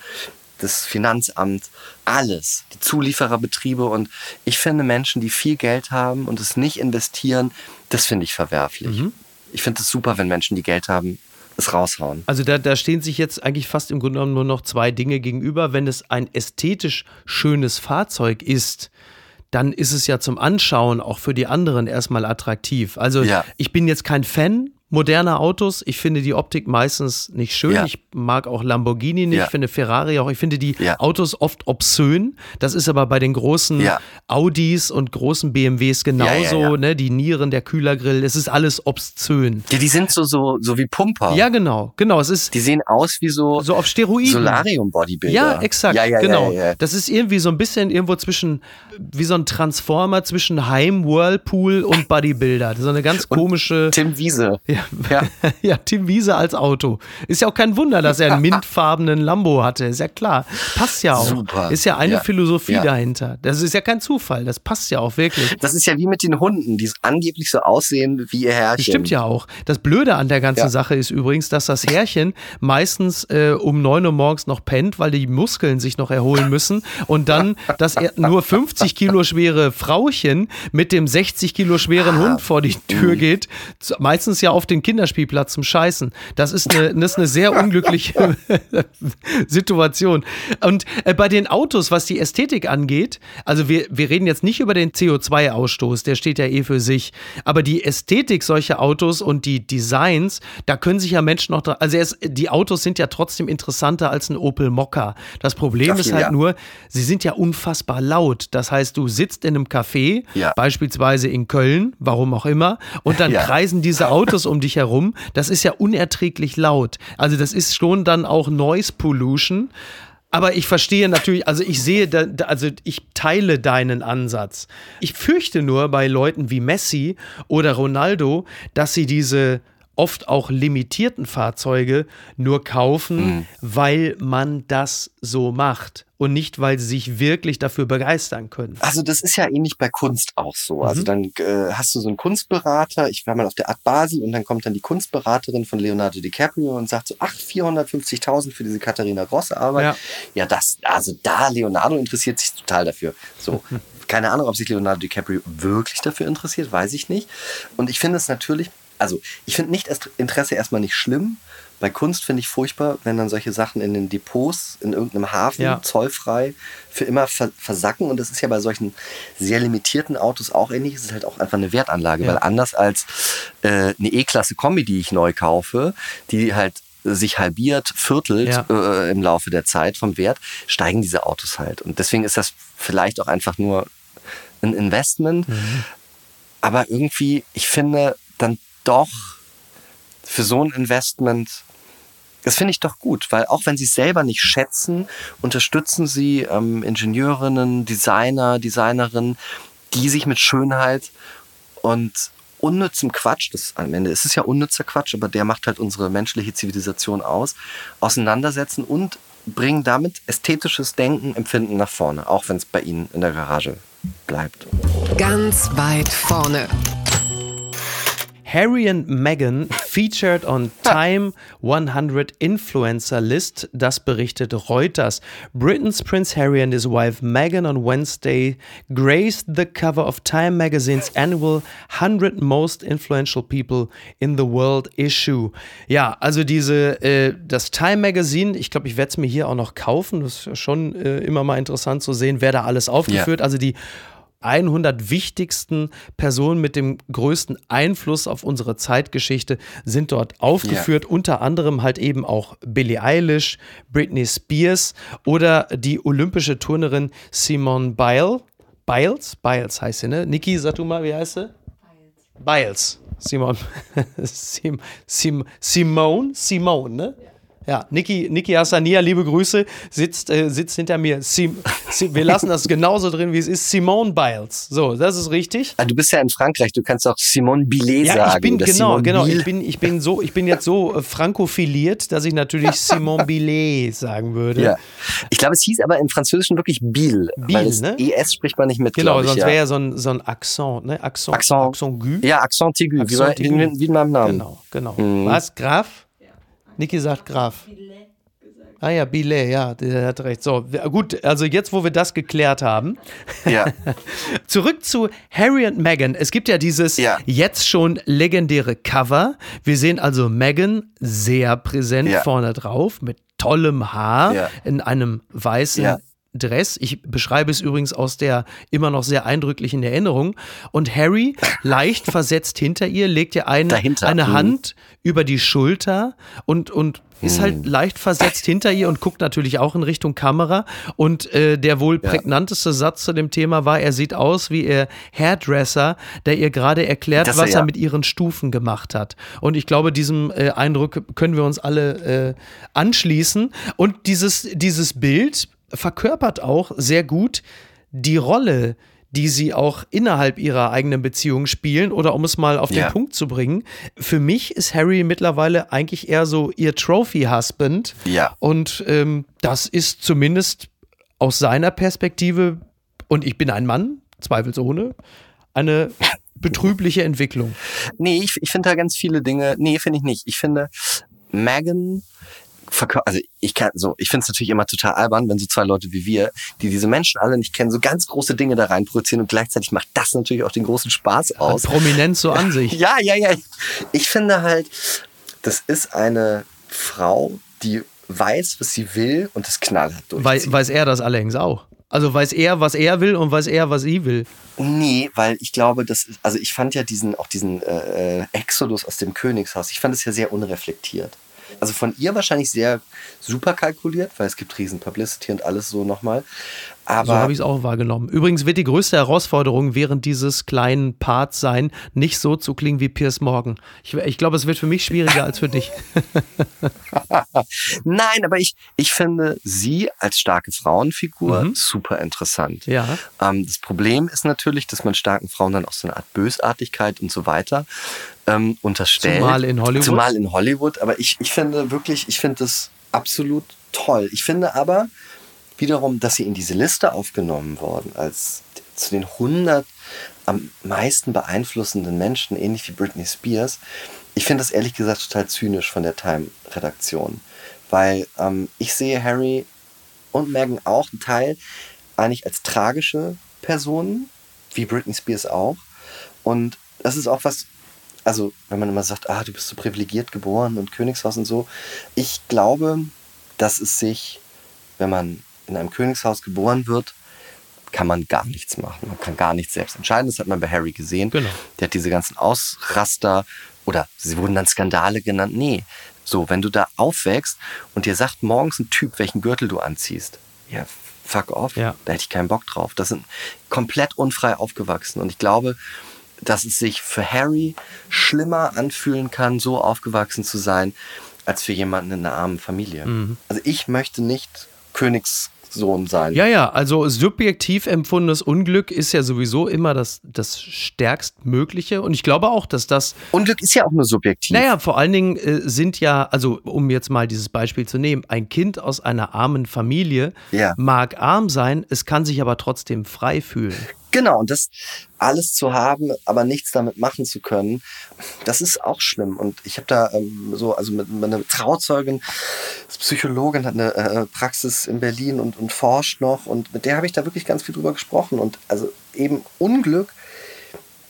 das Finanzamt, alles, die Zuliefererbetriebe. Und ich finde Menschen, die viel Geld haben und es nicht investieren, das finde ich verwerflich. Mhm ich finde es super, wenn Menschen, die Geld haben, es raushauen. Also da, da stehen sich jetzt eigentlich fast im Grunde genommen nur noch zwei Dinge gegenüber. Wenn es ein ästhetisch schönes Fahrzeug ist, dann ist es ja zum Anschauen auch für die anderen erstmal attraktiv. Also ja. ich bin jetzt kein Fan moderne Autos. Ich finde die Optik meistens nicht schön. Ja. Ich mag auch Lamborghini nicht, ja. finde Ferrari auch. Ich finde die ja. Autos oft obszön. Das ist aber bei den großen Audis und großen BMWs genauso. Ne? Die Nieren, der Kühlergrill, es ist alles obszön. Ja, die sind so, so, so wie Pumper. Ja, genau. Genau. Es ist, die sehen aus wie so, so auf Steroiden. Solarium-Bodybuilder. Ja, exakt. genau. Das ist irgendwie so ein bisschen irgendwo zwischen, wie so ein Transformer zwischen Heim, Whirlpool und Bodybuilder. So eine ganz komische. Und Tim Wiese. Ja, ja. *laughs* ja, Tim Wiese als Auto. Ist ja auch kein Wunder, dass er einen *laughs* mintfarbenen Lambo hatte. Ist ja klar. Passt ja auch. Super. Ist ja eine ja. Philosophie ja. dahinter. Das ist ja kein Zufall. Das passt ja auch wirklich. Das ist ja wie mit den Hunden, die angeblich so aussehen wie ihr Herrchen. Stimmt ja auch. Das Blöde an der ganzen Sache ist übrigens, dass das Herrchen meistens äh, um 9 Uhr morgens noch pennt, weil die Muskeln sich noch erholen müssen. Und dann das nur 50 Kilo schwere Frauchen mit dem 60 Kilo schweren ah. Hund vor die Tür geht. Meistens ja auf den Kinderspielplatz zum Scheißen. Das ist eine, das ist eine sehr unglückliche *laughs* Situation. Und äh, bei den Autos, was die Ästhetik angeht, also wir, wir reden jetzt nicht über den CO2-Ausstoß, der steht ja eh für sich, aber die Ästhetik solcher Autos und die Designs, da können sich ja Menschen noch, also es, die Autos sind ja trotzdem interessanter als ein Opel Mokka. Das Problem Ach, ist halt ja. nur, sie sind ja unfassbar laut. Das heißt, du sitzt in einem Café, ja. beispielsweise in Köln, warum auch immer, und dann ja. kreisen diese Autos um dich herum, das ist ja unerträglich laut. Also das ist schon dann auch Noise Pollution. Aber ich verstehe natürlich, also ich sehe, da, also ich teile deinen Ansatz. Ich fürchte nur bei Leuten wie Messi oder Ronaldo, dass sie diese oft auch limitierten Fahrzeuge nur kaufen, mhm. weil man das so macht und nicht, weil sie sich wirklich dafür begeistern können. Also das ist ja ähnlich bei Kunst auch so. Also mhm. dann äh, hast du so einen Kunstberater, ich war mal auf der Art Basel und dann kommt dann die Kunstberaterin von Leonardo DiCaprio und sagt so, ach, 450.000 für diese Katharina Grosse Arbeit. Ja. ja, das, also da, Leonardo interessiert sich total dafür. So. *laughs* Keine Ahnung, ob sich Leonardo DiCaprio wirklich dafür interessiert, weiß ich nicht. Und ich finde es natürlich also ich finde nicht Interesse erstmal nicht schlimm. Bei Kunst finde ich furchtbar, wenn dann solche Sachen in den Depots in irgendeinem Hafen ja. zollfrei für immer versacken. Und das ist ja bei solchen sehr limitierten Autos auch ähnlich. Es ist halt auch einfach eine Wertanlage, ja. weil anders als äh, eine E-Klasse Kombi, die ich neu kaufe, die halt sich halbiert, viertelt ja. äh, im Laufe der Zeit vom Wert, steigen diese Autos halt. Und deswegen ist das vielleicht auch einfach nur ein Investment. Mhm. Aber irgendwie, ich finde, dann doch für so ein Investment, das finde ich doch gut, weil auch wenn sie es selber nicht schätzen, unterstützen sie ähm, Ingenieurinnen, Designer, Designerinnen, die sich mit Schönheit und unnützem Quatsch, das am Ende ist es ja unnützer Quatsch, aber der macht halt unsere menschliche Zivilisation aus, auseinandersetzen und bringen damit ästhetisches Denken, Empfinden nach vorne, auch wenn es bei ihnen in der Garage bleibt. Ganz weit vorne. Harry and Meghan featured on *laughs* Time 100 Influencer List, das berichtet Reuters. Britain's Prince Harry and his wife Meghan on Wednesday graced the cover of Time magazine's annual 100 Most Influential People in the World issue. Ja, also diese, äh, das Time Magazine, ich glaube, ich werde es mir hier auch noch kaufen. Das ist schon äh, immer mal interessant zu sehen, wer da alles aufgeführt. Yeah. Also die 100 wichtigsten Personen mit dem größten Einfluss auf unsere Zeitgeschichte sind dort aufgeführt. Yeah. Unter anderem halt eben auch Billie Eilish, Britney Spears oder die olympische Turnerin Simone Biles. Biles? Biles heißt sie, ne? Niki, sag du mal, wie heißt sie? Biles. Biles. Simone. *laughs* Sim, Sim, Simone? Simone, ne? Ja. Ja, Niki, Niki Hassania, liebe Grüße, sitzt, äh, sitzt hinter mir. Sim, Sim, wir lassen das genauso drin, wie es ist. Simone Biles. So, das ist richtig. Ah, du bist ja in Frankreich, du kannst auch Simone Billet ja, sagen. Ich bin, genau, Simone genau. Ich bin, ich, bin so, ich bin jetzt so äh, frankophiliert, dass ich natürlich *laughs* Simone Billet sagen würde. Ja. Ich glaube, es hieß aber im Französischen wirklich Bill. Bill, ne? ES spricht man nicht mit. Genau, sonst wäre ja so ein, so ein Accent, ne? Accent, Accent, Accent Gu. Ja, Accent aigu, wie, wie, wie in meinem Namen. Genau, genau. Mhm. Was? Graf? Niki sagt Graf. Ah ja, Billet, ja, der hat recht. So, gut, also jetzt, wo wir das geklärt haben. Ja. *laughs* Zurück zu Harry und Meghan. Es gibt ja dieses ja. jetzt schon legendäre Cover. Wir sehen also Meghan sehr präsent ja. vorne drauf mit tollem Haar ja. in einem weißen Dress. Ich beschreibe es übrigens aus der immer noch sehr eindrücklichen Erinnerung. Und Harry, leicht *laughs* versetzt hinter ihr, legt ihr eine, eine mhm. Hand über die Schulter und, und ist halt mhm. leicht versetzt hinter ihr und guckt natürlich auch in Richtung Kamera. Und äh, der wohl ja. prägnanteste Satz zu dem Thema war, er sieht aus wie ihr Hairdresser, der ihr gerade erklärt, das, was ja. er mit ihren Stufen gemacht hat. Und ich glaube, diesem äh, Eindruck können wir uns alle äh, anschließen. Und dieses, dieses Bild verkörpert auch sehr gut die Rolle, die sie auch innerhalb ihrer eigenen Beziehung spielen. Oder um es mal auf den ja. Punkt zu bringen, für mich ist Harry mittlerweile eigentlich eher so ihr Trophy-Husband. Ja. Und ähm, das ist zumindest aus seiner Perspektive, und ich bin ein Mann, zweifelsohne, eine *laughs* betrübliche Entwicklung. Nee, ich, ich finde da ganz viele Dinge. Nee, finde ich nicht. Ich finde, Megan also ich kann so, ich finde es natürlich immer total albern, wenn so zwei Leute wie wir, die diese Menschen alle nicht kennen, so ganz große Dinge da rein produzieren und gleichzeitig macht das natürlich auch den großen Spaß aus. Prominenz so an sich. Ja, ja, ja. Ich finde halt, das ist eine Frau, die weiß, was sie will und das knallhart durchzieht. Weiß, weiß er das allerdings auch. Also weiß er, was er will und weiß er, was sie will. Nee, weil ich glaube, das also ich fand ja diesen, auch diesen äh, äh Exodus aus dem Königshaus, ich fand es ja sehr unreflektiert. Also von ihr wahrscheinlich sehr super kalkuliert, weil es gibt riesen Publicity und alles so nochmal. Aber so habe ich es auch wahrgenommen. Übrigens wird die größte Herausforderung während dieses kleinen Parts sein, nicht so zu klingen wie Piers Morgan. Ich, ich glaube, es wird für mich schwieriger als für dich. *laughs* *laughs* Nein, aber ich, ich finde sie als starke Frauenfigur mhm. super interessant. Ja. Ähm, das Problem ist natürlich, dass man starken Frauen dann auch so eine Art Bösartigkeit und so weiter ähm, unterstellt. Zumal in Hollywood. Zumal in Hollywood. Aber ich, ich finde wirklich, ich finde das absolut toll. Ich finde aber wiederum, dass sie in diese Liste aufgenommen worden als zu den 100 am meisten beeinflussenden Menschen, ähnlich wie Britney Spears. Ich finde das ehrlich gesagt total zynisch von der Time-Redaktion, weil ähm, ich sehe Harry und Meghan auch einen Teil eigentlich als tragische Personen, wie Britney Spears auch. Und das ist auch was, also wenn man immer sagt, ah, du bist so privilegiert geboren und Königshaus und so. Ich glaube, dass es sich, wenn man in einem Königshaus geboren wird, kann man gar nichts machen. Man kann gar nichts selbst entscheiden. Das hat man bei Harry gesehen. Genau. Der hat diese ganzen Ausraster oder sie wurden dann Skandale genannt. Nee, so, wenn du da aufwächst und dir sagt morgens ein Typ, welchen Gürtel du anziehst, ja, fuck off, Ja. da hätte ich keinen Bock drauf. Das sind komplett unfrei aufgewachsen. Und ich glaube, dass es sich für Harry schlimmer anfühlen kann, so aufgewachsen zu sein, als für jemanden in einer armen Familie. Mhm. Also ich möchte nicht Königssohn sein. Ja, ja, also subjektiv empfundenes Unglück ist ja sowieso immer das, das stärkstmögliche. Und ich glaube auch, dass das Unglück ist ja auch nur subjektiv. Naja, vor allen Dingen äh, sind ja, also um jetzt mal dieses Beispiel zu nehmen, ein Kind aus einer armen Familie Ja. mag arm sein, es kann sich aber trotzdem frei fühlen. Genau, und das alles zu haben, aber nichts damit machen zu können, das ist auch schlimm. Und ich habe da ähm, so, also mit meiner Trauzeugin, ist Psychologin, hat eine äh, Praxis in Berlin und, und forscht noch. Und mit der habe ich da wirklich ganz viel drüber gesprochen. Und also eben Unglück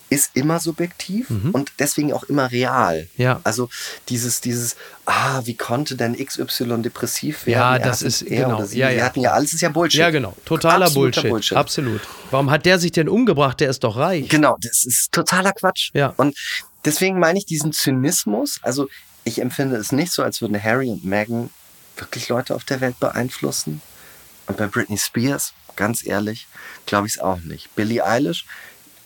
ist immer subjektiv und deswegen auch immer real. Ja. Also dieses, dieses, ah, wie konnte denn XY depressiv werden? Ja, Er das ist- genau. sie. Ja, ja. hatten ja alles ist ja Bullshit. Ja, genau. Totaler Bullshit. Bullshit. Absolut. Warum hat der sich denn umgebracht? Der ist doch reich. Genau, das ist totaler Quatsch. Ja. Und deswegen meine ich diesen Zynismus. Also ich empfinde es nicht so, als würden Harry und Meghan wirklich Leute auf der Welt beeinflussen. Und bei Britney Spears, ganz ehrlich, glaube ich es auch nicht. Billie Eilish,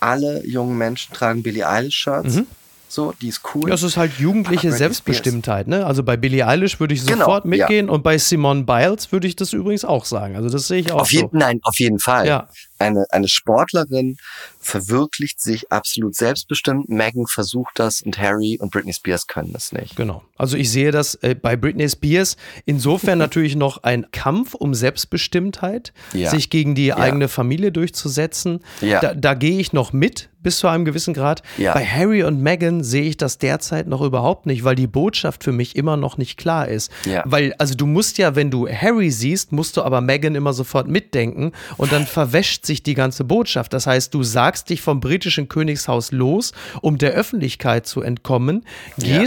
alle jungen Menschen tragen Billie Eilish-Shirts. So, die ist cool. Das ist halt jugendliche Aber Selbstbestimmtheit. Ne? Also bei Billie Eilish würde ich Genau, sofort ja. mitgehen und bei Simone Biles würde ich das übrigens auch sagen. Also das sehe ich auch Auf jeden, so. nein, auf jeden Fall. Ja. Eine, eine Sportlerin verwirklicht sich absolut selbstbestimmt. Meghan versucht das und Harry und Britney Spears können das nicht. Genau. Also ich sehe das äh, bei Britney Spears insofern *laughs* natürlich noch ein Kampf um Selbstbestimmtheit, Ja. sich gegen die eigene Familie durchzusetzen. Ja. Da, da gehe ich noch mit bis zu einem gewissen Grad. Ja. Bei Harry und Meghan sehe ich das derzeit noch überhaupt nicht, weil die Botschaft für mich immer noch nicht klar ist. Ja. Weil, also du musst ja, wenn du Harry siehst, musst du aber Meghan immer sofort mitdenken und dann *laughs* verwäscht sich die ganze Botschaft. Das heißt, du sagst dich vom britischen Königshaus los, um der Öffentlichkeit zu entkommen, Ja.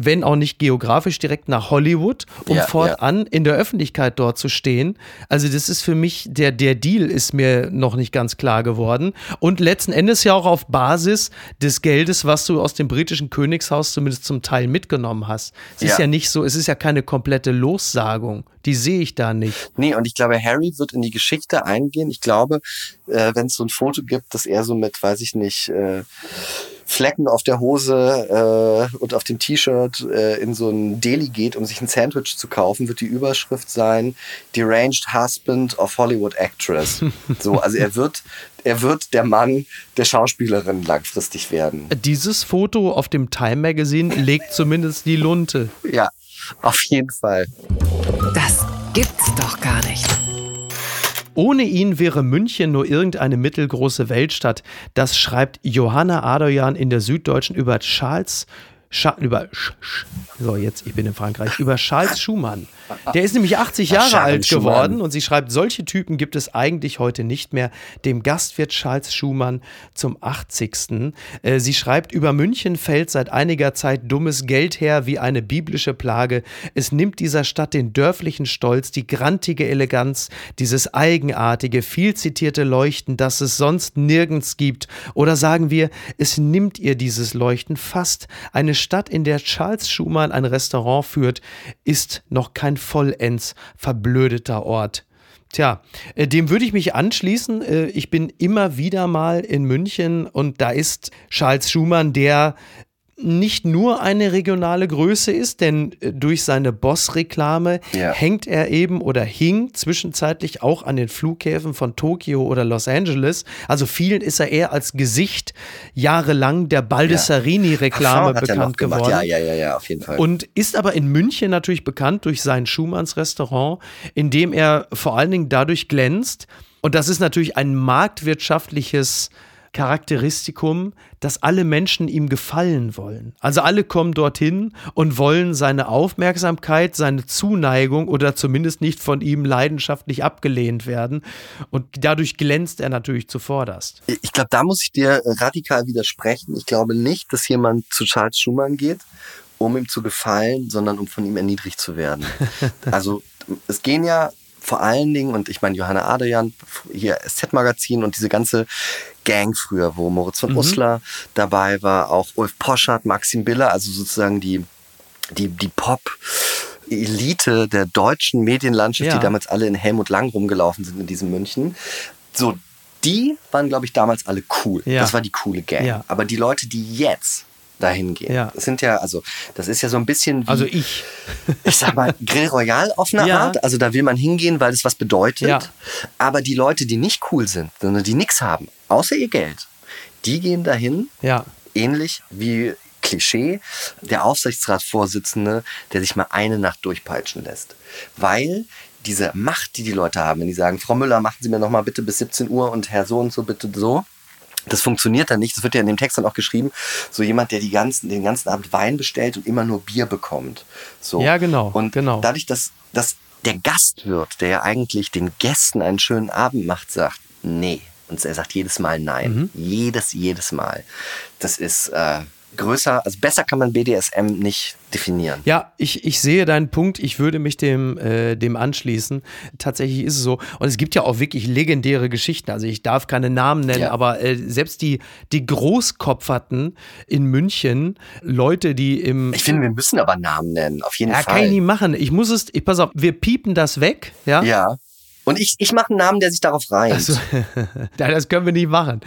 Wenn auch nicht geografisch direkt nach Hollywood, um Ja, fortan in der Öffentlichkeit dort zu stehen. Also das ist für mich, der, der Deal ist mir noch nicht ganz klar geworden. Und letzten Endes ja auch auf Basis des Geldes, was du aus dem britischen Königshaus zumindest zum Teil mitgenommen hast. Es ist Ja. ja nicht so, es ist ja keine komplette Lossagung. Die sehe ich da nicht. Nee, und ich glaube, Harry wird in die Geschichte eingehen. Ich glaube, äh, wenn es so ein Foto gibt, dass er so mit, weiß ich nicht, äh, Flecken auf der Hose äh, und auf dem T-Shirt äh, in so ein Deli geht, um sich ein Sandwich zu kaufen, wird die Überschrift sein Deranged Husband of Hollywood Actress. *laughs* so, also er wird, er wird der Mann der Schauspielerin langfristig werden. Dieses Foto auf dem Time Magazine legt zumindest die Lunte. Ja, auf jeden Fall. Das gibt's doch gar nicht. Ohne ihn wäre München nur irgendeine mittelgroße Weltstadt. Das schreibt Johanna Adoyan in der Süddeutschen über Charles. Scha über Sch, Sch, so jetzt ich bin in Frankreich über Charles Schumann. Der ist nämlich 80 Jahre alt Schumann. geworden und sie schreibt solche Typen gibt es eigentlich heute nicht mehr. Dem Gast wird Charles Schumann zum 80. Äh, sie schreibt über München fällt seit einiger Zeit dummes Geld her wie eine biblische Plage. Es nimmt dieser Stadt den dörflichen Stolz, die grantige Eleganz, dieses eigenartige, viel zitierte Leuchten, das es sonst nirgends gibt. Oder sagen wir, es nimmt ihr dieses Leuchten fast. Eine Stadt, in der Charles Schumann ein Restaurant führt, ist noch kein vollends verblödeter Ort. Tja, äh, dem würde ich mich anschließen. Äh, Ich bin immer wieder mal in München und da ist Charles Schumann der nicht nur eine regionale Größe ist, denn äh, durch seine Boss-Reklame Ja. hängt er eben oder hing zwischenzeitlich auch an den Flughäfen von Tokio oder Los Angeles. Also vielen ist er eher als Gesicht jahrelang der Baldessarini-Reklame noch bekannt geworden. Ja, ja, ja, ja, auf jeden Fall. Und ist aber in München natürlich bekannt durch sein Schumanns Restaurant, in dem er vor allen Dingen dadurch glänzt. Und das ist natürlich ein marktwirtschaftliches Charakteristikum, dass alle Menschen ihm gefallen wollen. Also alle kommen dorthin und wollen seine Aufmerksamkeit, seine Zuneigung oder zumindest nicht von ihm leidenschaftlich abgelehnt werden. Und dadurch glänzt er natürlich zuvorderst. Ich glaube, da muss ich dir radikal widersprechen. Ich glaube nicht, dass jemand zu Charles Schumann geht, um ihm zu gefallen, sondern um von ihm erniedrigt zu werden. *laughs* also es gehen ja vor allen Dingen, und ich meine Johanna Adrian, hier SZ-Magazin und diese ganze Gang früher, wo Moritz von Uslar dabei war, auch Ulf Poschardt, Maxim Biller, also sozusagen die, die, die Pop- Elite der deutschen Medienlandschaft, Ja. die damals alle in Helmut Lang rumgelaufen sind in diesem München. So, die waren, glaube ich, damals alle cool. Ja. Das war die coole Gang. Ja. Aber die Leute, die jetzt dahin gehen, Ja. das sind ja, also, das ist ja so ein bisschen wie, Also ich. ich sag mal, *laughs* Grill Royal auf eine Ja. Art. Also da will man hingehen, weil es was bedeutet. Ja. Aber die Leute, die nicht cool sind, sondern die nichts haben, außer ihr Geld, die gehen dahin, Ja. ähnlich wie Klischee, der Aufsichtsratsvorsitzende, der sich mal eine Nacht durchpeitschen lässt. Weil diese Macht, die die Leute haben, wenn die sagen, Frau Müller, machen Sie mir noch mal bitte bis 17 Uhr und Herr so und so bitte so. Das funktioniert dann nicht. Das wird ja in dem Text dann auch geschrieben. So jemand, der die ganzen, den ganzen Abend Wein bestellt und immer nur Bier bekommt. So. Ja, genau, Und genau. dadurch, dass, dass der Gastwirt, der ja eigentlich den Gästen einen schönen Abend macht, sagt, nee. Und er sagt jedes Mal nein. Mhm. Jedes, jedes Mal. Das ist äh, größer, also besser kann man BDSM nicht definieren. Ja, ich, ich sehe deinen Punkt. Ich würde mich dem, äh, dem anschließen. Tatsächlich ist es so. Und es gibt ja auch wirklich legendäre Geschichten. Also ich darf keine Namen nennen, Ja. aber äh, selbst die, die Großkopferten in München, Leute, die im. Ich finde, wir müssen aber Namen nennen, auf jeden ja, Fall. kann ich nie machen. Ich muss es, ich, pass auf, wir piepen das weg, ja? Ja. Und ich, ich mache einen Namen, der sich darauf reimt. Also, *laughs* ja, das können wir nicht machen.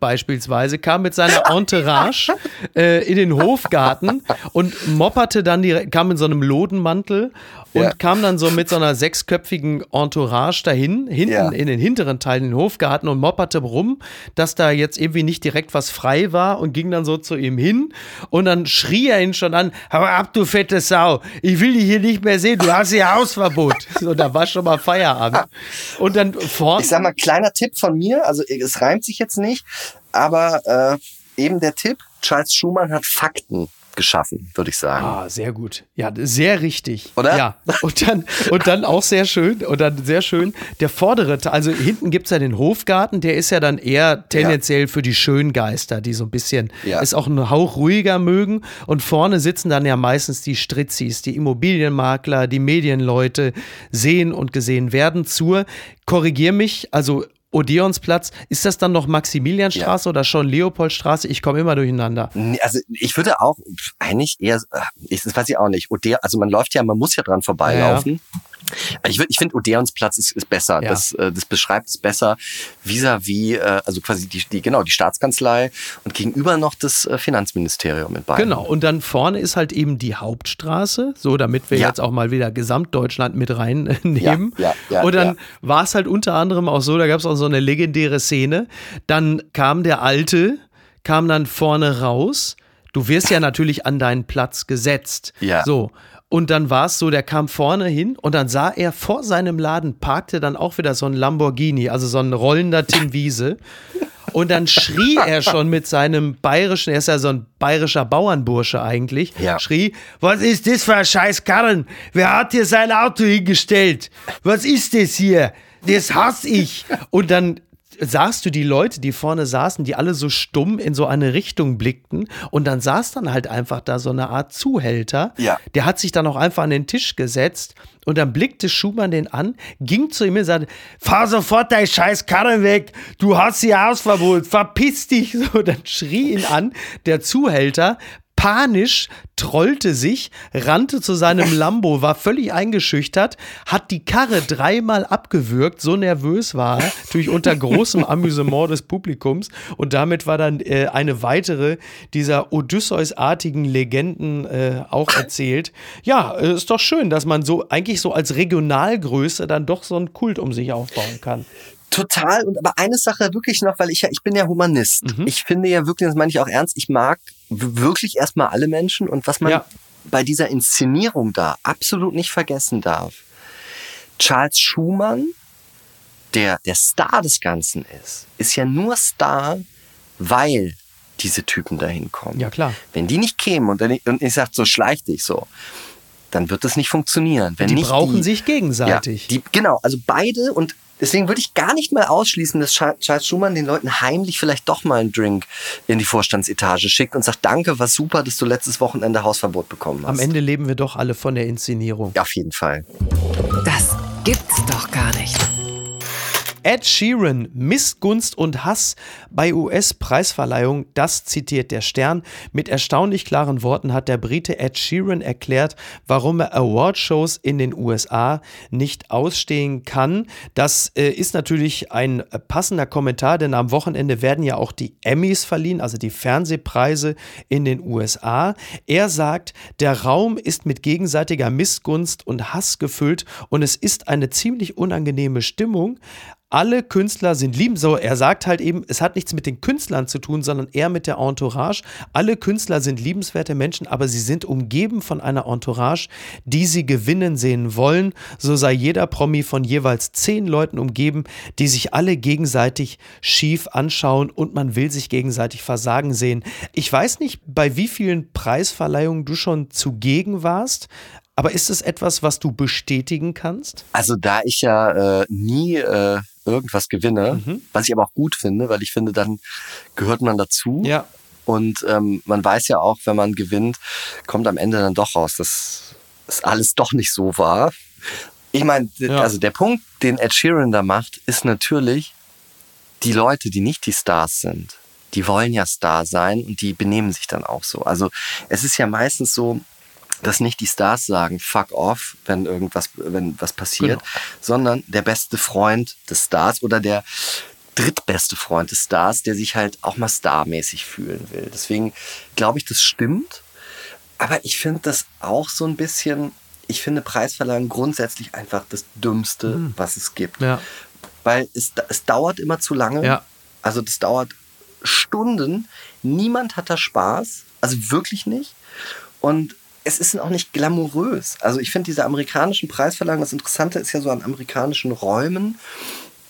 Beispielsweise kam mit seiner Entourage äh, in den Hofgarten und mopperte dann direkt, kam in so einem Lodenmantel und Ja. kam dann so mit so einer sechsköpfigen Entourage dahin, hinten Ja. in den hinteren Teil in den Hofgarten und mopperte rum, dass da jetzt irgendwie nicht direkt was frei war und ging dann so zu ihm hin und dann schrie er ihn schon an, hau ab, du fette Sau, ich will dich hier nicht mehr sehen, du hast hier Hausverbot. *laughs* So, da war schon mal Feierabend. Und dann vorne. Ich sag mal, kleiner Tipp von mir, also es reimt sich jetzt nicht, aber äh, eben der Tipp, Charles Schumann hat Fakten geschaffen, würde ich sagen. Ah, sehr gut. Ja, sehr richtig. Oder? Ja. Und dann, und dann auch sehr schön, und dann sehr schön, der vordere Teil, also hinten gibt es ja den Hofgarten, der ist ja dann eher tendenziell für die Schöngeister, die so ein bisschen Ja. es auch einen Hauch ruhiger mögen. Und vorne sitzen dann ja meistens die Stritzis, die Immobilienmakler, die Medienleute, sehen und gesehen werden zur, korrigier mich, also Odeonsplatz, ist das dann noch Maximilianstraße oder schon Leopoldstraße? Ich komme immer durcheinander. Also ich würde auch eigentlich eher, ich, das weiß ich auch nicht, Ode, also man läuft ja, man muss ja dran vorbeilaufen. Ich, würd- ich finde, Odeonsplatz ist, ist besser. Ja. Das, äh, das beschreibt es besser vis-à-vis, äh, also quasi die, die, genau, die Staatskanzlei und gegenüber noch das äh, Finanzministerium in Bayern. Genau, und dann vorne ist halt eben die Hauptstraße, so damit wir Ja. jetzt auch mal wieder Gesamtdeutschland mit reinnehmen. Ja, ja, und dann war es halt unter anderem auch so, da gab es auch so eine legendäre Szene. Dann kam der Alte, kam dann vorne raus. Du wirst ja natürlich an deinen Platz gesetzt. Ja. So. Und dann war es so, der kam vorne hin und dann sah er vor seinem Laden parkte dann auch wieder so ein Lamborghini, also so ein rollender Tim Wiese. Und dann schrie er schon mit seinem bayerischen, er ist ja so ein bayerischer Bauernbursche eigentlich, Ja. schrie, was ist das für ein scheiß Karren? Wer hat hier sein Auto hingestellt? Was ist das hier? Das hasse ich. Und dann sahst du die Leute, die vorne saßen, die alle so stumm in so eine Richtung blickten und dann saß dann halt einfach da so eine Art Zuhälter, Ja. der hat sich dann auch einfach an den Tisch gesetzt und dann blickte Schumann den an, ging zu ihm und sagte, fahr sofort dein scheiß Karre weg, du hast hier Hausverbot, verpiss dich. *laughs* So, dann schrie ihn an, der Zuhälter, panisch, trollte sich, rannte zu seinem *laughs* Lambo, war völlig eingeschüchtert, hat die Karre dreimal abgewürgt, so nervös war er, natürlich unter großem *laughs* Amüsement des Publikums. Und damit war dann äh, eine weitere dieser Odysseus-artigen Legenden äh, auch erzählt. Ja, äh, ist doch schön, dass man so eigentlich so als Regionalgröße dann doch so einen Kult um sich aufbauen kann. Total. Und aber eine Sache wirklich noch, weil ich ja, ich bin ja Humanist. Mhm. Ich finde ja wirklich, das meine ich auch ernst, ich mag wirklich erstmal alle Menschen und was man ja. bei dieser Inszenierung da absolut nicht vergessen darf. Charles Schumann, der der Star des Ganzen ist, ist ja nur Star, weil diese Typen dahin kommen. Ja, klar. Wenn die nicht kämen und, ich, und ich sag so, schleich dich so, dann wird das nicht funktionieren. Wenn die brauchen die, sich gegenseitig. Ja, die, genau, also beide und Deswegen würde ich gar nicht mal ausschließen, dass Charles Schumann den Leuten heimlich vielleicht doch mal einen Drink in die Vorstandsetage schickt und sagt, danke, war super, dass du letztes Wochenende Hausverbot bekommen hast. Am Ende leben wir doch alle von der Inszenierung. Auf jeden Fall. Das gibt's doch gar nicht. Ed Sheeran, Missgunst und Hass bei US-Preisverleihung, das zitiert der Stern. Mit erstaunlich klaren Worten hat der Brite Ed Sheeran erklärt, warum er Awardshows in den USA nicht ausstehen kann. Das äh, ist natürlich ein passender Kommentar, denn am Wochenende werden ja auch die Emmys verliehen, also die Fernsehpreise in den USA. Er sagt, der Raum ist mit gegenseitiger Missgunst und Hass gefüllt und es ist eine ziemlich unangenehme Stimmung alle Künstler sind lieben. So, er sagt halt eben, es hat nichts mit den Künstlern zu tun, sondern eher mit der Entourage. Alle Künstler sind liebenswerte Menschen, aber sie sind umgeben von einer Entourage, die sie gewinnen sehen wollen. So sei jeder Promi von jeweils zehn Leuten umgeben, die sich alle gegenseitig schief anschauen und man will sich gegenseitig versagen sehen. Ich weiß nicht, bei wie vielen Preisverleihungen du schon zugegen warst, aber ist es etwas, was du bestätigen kannst? Also da ich ja äh, nie äh, irgendwas gewinne, mhm. was ich aber auch gut finde, weil ich finde, dann gehört man dazu. Ja. Und ähm, man weiß ja auch, wenn man gewinnt, kommt am Ende dann doch raus, dass es alles doch nicht so war. Ich meine, ja. also der Punkt, den Ed Sheeran da macht, ist natürlich, die Leute, die nicht die Stars sind, die wollen ja Star sein und die benehmen sich dann auch so. Also es ist ja meistens so, dass nicht die Stars sagen, fuck off, wenn irgendwas, wenn was passiert, genau. sondern der beste Freund des Stars oder der drittbeste Freund des Stars, der sich halt auch mal starmäßig fühlen will. Deswegen glaube ich, das stimmt. Aber ich finde das auch so ein bisschen, ich finde Preisverleihung grundsätzlich einfach das Dümmste, mhm. was es gibt. Ja. Weil es, es dauert immer zu lange. Ja. Also das dauert Stunden. Niemand hat da Spaß. Also wirklich nicht. Und es ist auch nicht glamourös. Also ich finde diese amerikanischen Preisverleihungen, das Interessante ist ja so an amerikanischen Räumen,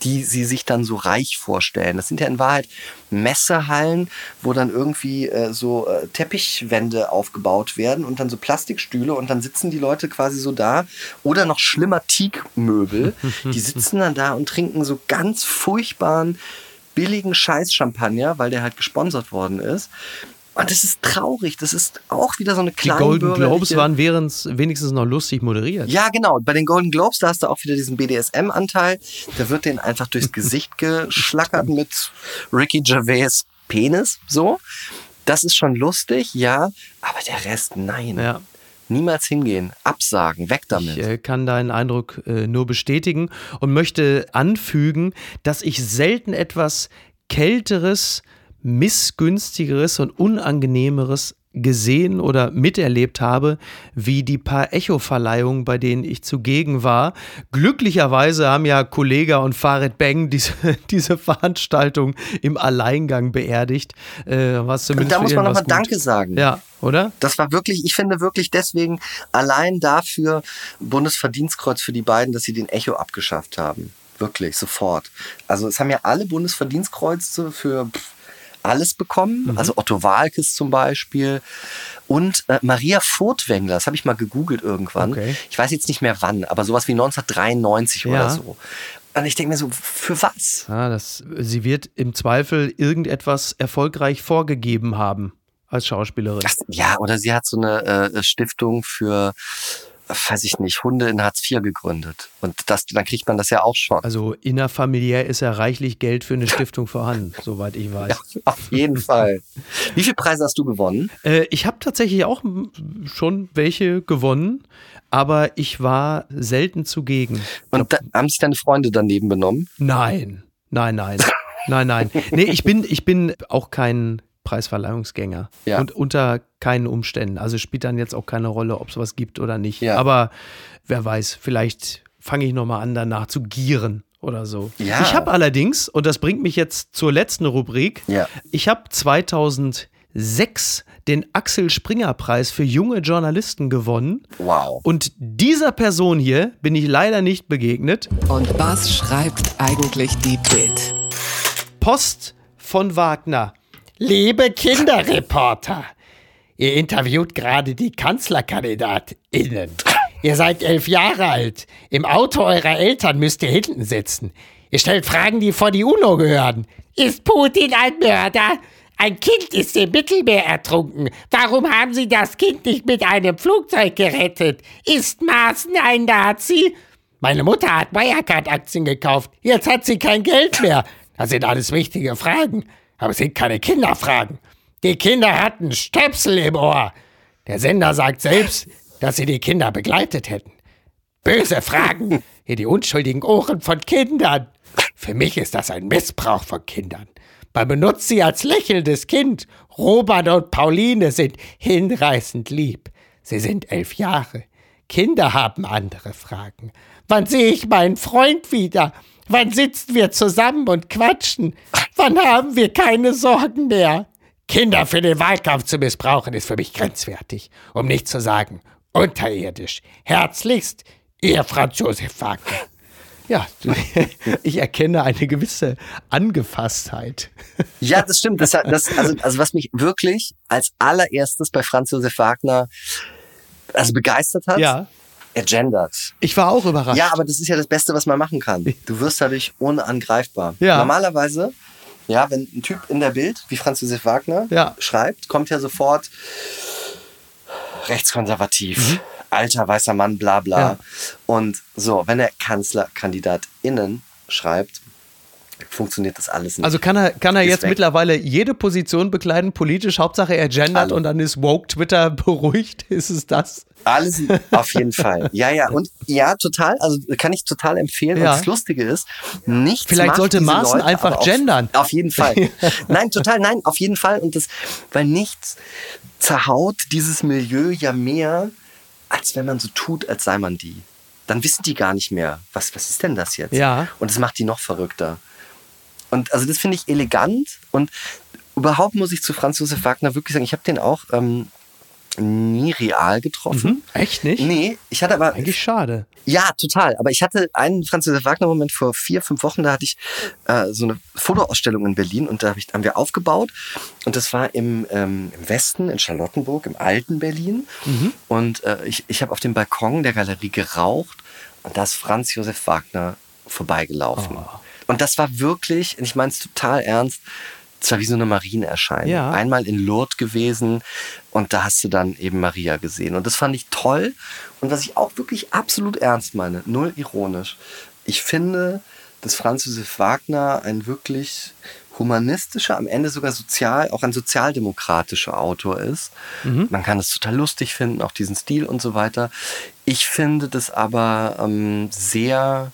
die sie sich dann so reich vorstellen. Das sind ja in Wahrheit Messehallen, wo dann irgendwie äh, so äh, Teppichwände aufgebaut werden und dann so Plastikstühle und dann sitzen die Leute quasi so da. Oder noch schlimmer Teakmöbel. *laughs* die sitzen dann da und trinken so ganz furchtbaren billigen Scheiß-Champagner, weil der halt gesponsert worden ist. Und das ist traurig. Das ist auch wieder so eine kleine. Die Golden Globes waren wenigstens noch lustig moderiert. Ja, genau. Bei den Golden Globes, da hast du auch wieder diesen BDSM-Anteil. Da wird denen einfach durchs *laughs* Gesicht geschlackert mit Ricky Gervais Penis. So. Das ist schon lustig, ja. Aber der Rest, nein. Ja. Niemals hingehen, absagen, weg damit. Ich äh, kann deinen Eindruck äh, nur bestätigen und möchte anfügen, dass ich selten etwas Kälteres missgünstigeres und unangenehmeres gesehen oder miterlebt habe, wie die paar Echo-Verleihungen, bei denen ich zugegen war. Glücklicherweise haben ja Kollega und Farid Beng diese, *laughs* diese Veranstaltung im Alleingang beerdigt. Äh, was zumindest und da muss man nochmal Danke sagen. Ja, oder? Das war wirklich, ich finde wirklich deswegen allein dafür Bundesverdienstkreuz für die beiden, dass sie den Echo abgeschafft haben. Wirklich, sofort. Also es haben ja alle Bundesverdienstkreuze für pff, alles bekommen. Mhm. Also Otto Walkes zum Beispiel. Und äh, Maria Furtwängler, das habe ich mal gegoogelt irgendwann. Okay. Ich weiß jetzt nicht mehr wann, aber sowas wie 1993 ja. oder so. Und ich denke mir so, für was? Ja, das, sie wird im Zweifel irgendetwas erfolgreich vorgegeben haben als Schauspielerin. Das, ja, oder sie hat so eine äh, Stiftung für weiß ich nicht, Hunde in Hartz IV gegründet. Und das, dann kriegt man das ja auch schon. Also innerfamiliär ist ja reichlich Geld für eine *laughs* Stiftung vorhanden, soweit ich weiß. Ja, auf jeden Fall. Wie viele Preise hast du gewonnen? Äh, ich habe tatsächlich auch schon welche gewonnen, aber ich war selten zugegen. Und da, haben sich deine Freunde daneben benommen? Nein, nein, nein. nein, nein. Nee, ich bin, ich bin auch kein Preisverleihungsgänger. Ja. Und unter keinen Umständen. Also spielt dann jetzt auch keine Rolle, ob es was gibt oder nicht. Ja. Aber wer weiß, vielleicht fange ich nochmal an, danach zu gieren oder so. Ja. Ich habe allerdings, und das bringt mich jetzt zur letzten Rubrik, ja. ich habe 2006 den Axel Springer Preis für junge Journalisten gewonnen. Wow. Und dieser Person hier bin ich leider nicht begegnet. Und was schreibt eigentlich die Bild? Post von Wagner. Liebe Kinderreporter, ihr interviewt gerade die KanzlerkandidatInnen. Ihr seid elf Jahre alt. Im Auto eurer Eltern müsst ihr hinten sitzen. Ihr stellt Fragen, die vor die UNO gehören. Ist Putin ein Mörder? Ein Kind ist im Mittelmeer ertrunken. Warum haben Sie das Kind nicht mit einem Flugzeug gerettet? Ist Maaßen ein Nazi? Meine Mutter hat Wirecard-Aktien gekauft. Jetzt hat sie kein Geld mehr. Das sind alles wichtige Fragen. Aber es sind keine Kinderfragen. Die Kinder hatten Stöpsel im Ohr. Der Sender sagt selbst, dass sie die Kinder begleitet hätten. Böse Fragen in die unschuldigen Ohren von Kindern. Für mich ist das ein Missbrauch von Kindern. Man benutzt sie als lächelndes Kind. Robert und Pauline sind hinreißend lieb. Sie sind elf Jahre. Kinder haben andere Fragen. Wann sehe ich meinen Freund wieder? Wann sitzen wir zusammen und quatschen? Wann haben wir keine Sorgen mehr? Kinder für den Wahlkampf zu missbrauchen, ist für mich grenzwertig, um nicht zu sagen unterirdisch. Herzlichst, Ihr Franz Josef Wagner. Ja, *laughs* ich erkenne eine gewisse Angefasstheit. Ja, das stimmt. Das, das, also, also was mich wirklich als allererstes bei Franz Josef Wagner also begeistert hat, ja er gendert. Ich war auch überrascht. Ja, aber das ist ja das Beste, was man machen kann. Du wirst dadurch unangreifbar. Ja. Normalerweise, ja, wenn ein Typ in der Bild, wie Franz Josef Wagner, ja. schreibt, kommt ja sofort rechtskonservativ, mhm. alter weißer Mann, bla bla. Ja. Und so, wenn er KanzlerkandidatInnen schreibt, funktioniert das alles nicht. Also kann er, kann er jetzt weg. mittlerweile jede Position bekleiden, politisch, Hauptsache er gendert Alle. und dann ist Woke Twitter *laughs* beruhigt? Ist es das? Alles auf jeden Fall. Ja, ja. Und ja, total. Also kann ich total empfehlen. Ja. Und das Lustige ist, nichts. Vielleicht sollte Maaßen einfach auf, gendern. Auf jeden Fall. *laughs* nein, total, nein, auf jeden Fall. Und das, weil nichts zerhaut dieses Milieu ja mehr, als wenn man so tut, als sei man die. Dann wissen die gar nicht mehr, was, was ist denn das jetzt? Ja. Und das macht die noch verrückter. Und also das finde ich elegant und überhaupt muss ich zu Franz Josef Wagner wirklich sagen, ich habe den auch ähm, nie real getroffen. Mhm, echt nicht? Nee, ich hatte aber. Eigentlich schade. Ja, total. Aber ich hatte einen Franz Josef Wagner-Moment vor vier, fünf Wochen, da hatte ich äh, so eine Fotoausstellung in Berlin und da hab ich, haben wir aufgebaut. Und das war im, ähm, im Westen, in Charlottenburg, im alten Berlin. Mhm. Und äh, ich, ich habe auf dem Balkon der Galerie geraucht und da ist Franz Josef Wagner vorbeigelaufen. Oh. Und das war wirklich, ich meine es total ernst, es war wie so eine Marienerscheinung. Ja. Einmal in Lourdes gewesen und da hast du dann eben Maria gesehen. Und das fand ich toll. Und was ich auch wirklich absolut ernst meine, null ironisch. Ich finde, dass Franz Josef Wagner ein wirklich humanistischer, am Ende sogar sozial, auch ein sozialdemokratischer Autor ist. Mhm. Man kann es total lustig finden, auch diesen Stil und so weiter. Ich finde das aber ähm, sehr,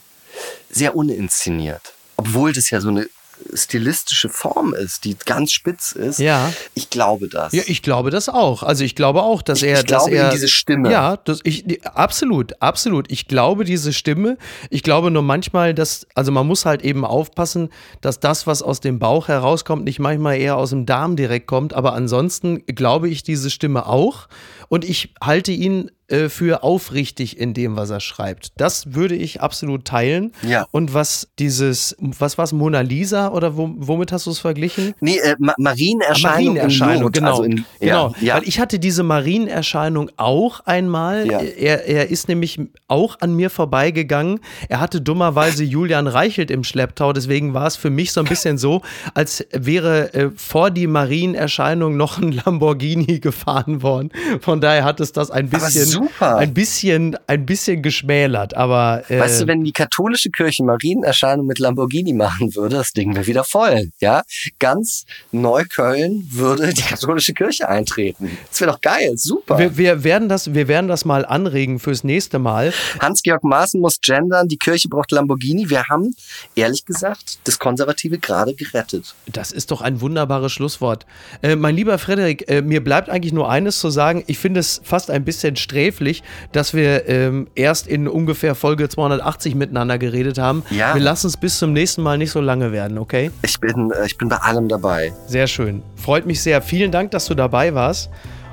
sehr uninszeniert obwohl das ja so eine stilistische Form ist, die ganz spitz ist. Ja. Ich glaube das. Ja, ich glaube das auch. Also ich glaube auch, dass ich, er, ich glaube dass er diese Stimme. Ja, das, ich absolut, absolut. Ich glaube diese Stimme. Ich glaube nur manchmal, dass also man muss halt eben aufpassen, dass das, was aus dem Bauch herauskommt, nicht manchmal eher aus dem Darm direkt kommt. Aber ansonsten glaube ich diese Stimme auch und ich halte ihn äh, für aufrichtig in dem, was er schreibt. Das würde ich absolut teilen. Ja. Und was dieses, was war es, Mona Lisa oder wo, womit hast du es verglichen? Nee, äh, Ma Marienerscheinung. Marienerscheinung, genau. Also in, genau. Ja. Weil ich hatte diese Marienerscheinung auch einmal. Ja. Er, er ist nämlich auch an mir vorbeigegangen. Er hatte dummerweise Julian Reichelt im Schlepptau, deswegen war es für mich so ein bisschen so, als wäre äh, vor die Marienerscheinung noch ein Lamborghini *laughs* gefahren worden. Von daher hat es das ein bisschen ein bisschen, ein bisschen geschmälert, aber äh, Weißt du, wenn die katholische Kirche Marienerscheinung mit Lamborghini machen würde, das Ding wäre wieder voll. Ja, ganz Neukölln würde die katholische Kirche eintreten. Das wäre doch geil, super. wir, wir werden das, wir werden das mal anregen fürs nächste Mal. Hans-Georg Maaßen muss gendern, die Kirche braucht Lamborghini. Wir haben, ehrlich gesagt, das Konservative gerade gerettet. Das ist doch ein wunderbares Schlusswort. Äh, mein lieber Frederik, äh, mir bleibt eigentlich nur eines zu sagen. Ich finde es fast ein bisschen sträflich, dass wir ähm, erst in ungefähr Folge 280 miteinander geredet haben. Ja. Wir lassen es bis zum nächsten Mal nicht so lange werden, okay? Ich bin, äh, ich bin bei allem dabei. Sehr schön. Freut mich sehr. Vielen Dank, dass du dabei warst.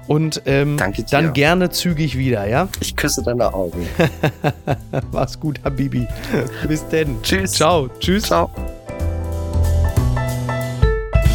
Und ähm, Danke dir. dann gerne zügig wieder, ja? Ich küsse deine Augen. *laughs* Mach's gut, Habibi. Bis denn. Tschüss. Ciao. Tschüss. Ciao.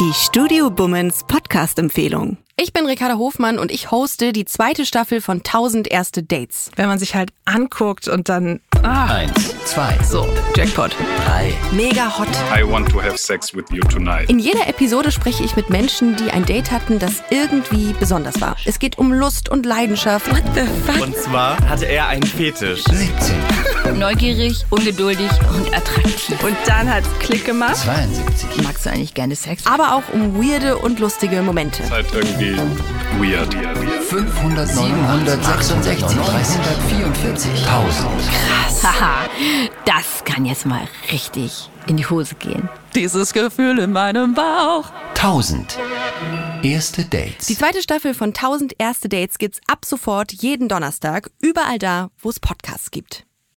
Die Studio Bummens Podcast-Empfehlung. Ich bin Ricarda Hofmann und ich hoste die zweite Staffel von 1000 erste Dates. wenn man sich halt anguckt und dann. Ah, Eins, zwei, so, Jackpot. drei. Mega hot. I want to have sex with you tonight. In jeder Episode spreche ich mit Menschen, die ein Date hatten, das irgendwie besonders war. Es geht um Lust und Leidenschaft. What the fuck? Und zwar hatte er einen Fetisch. 17, Neugierig, ungeduldig und attraktiv. Und dann hat's Klick gemacht. 72, Magst du eigentlich gerne Sex? Aber auch um weirde und lustige Momente. Ist halt irgendwie weird. 500, 766, 344, 1000. Haha, das kann jetzt mal richtig in die Hose gehen. Dieses Gefühl in meinem Bauch. 1000. Erste Dates. Die zweite Staffel von 1000 erste Dates gibt's ab sofort jeden Donnerstag, überall da, wo es Podcasts gibt.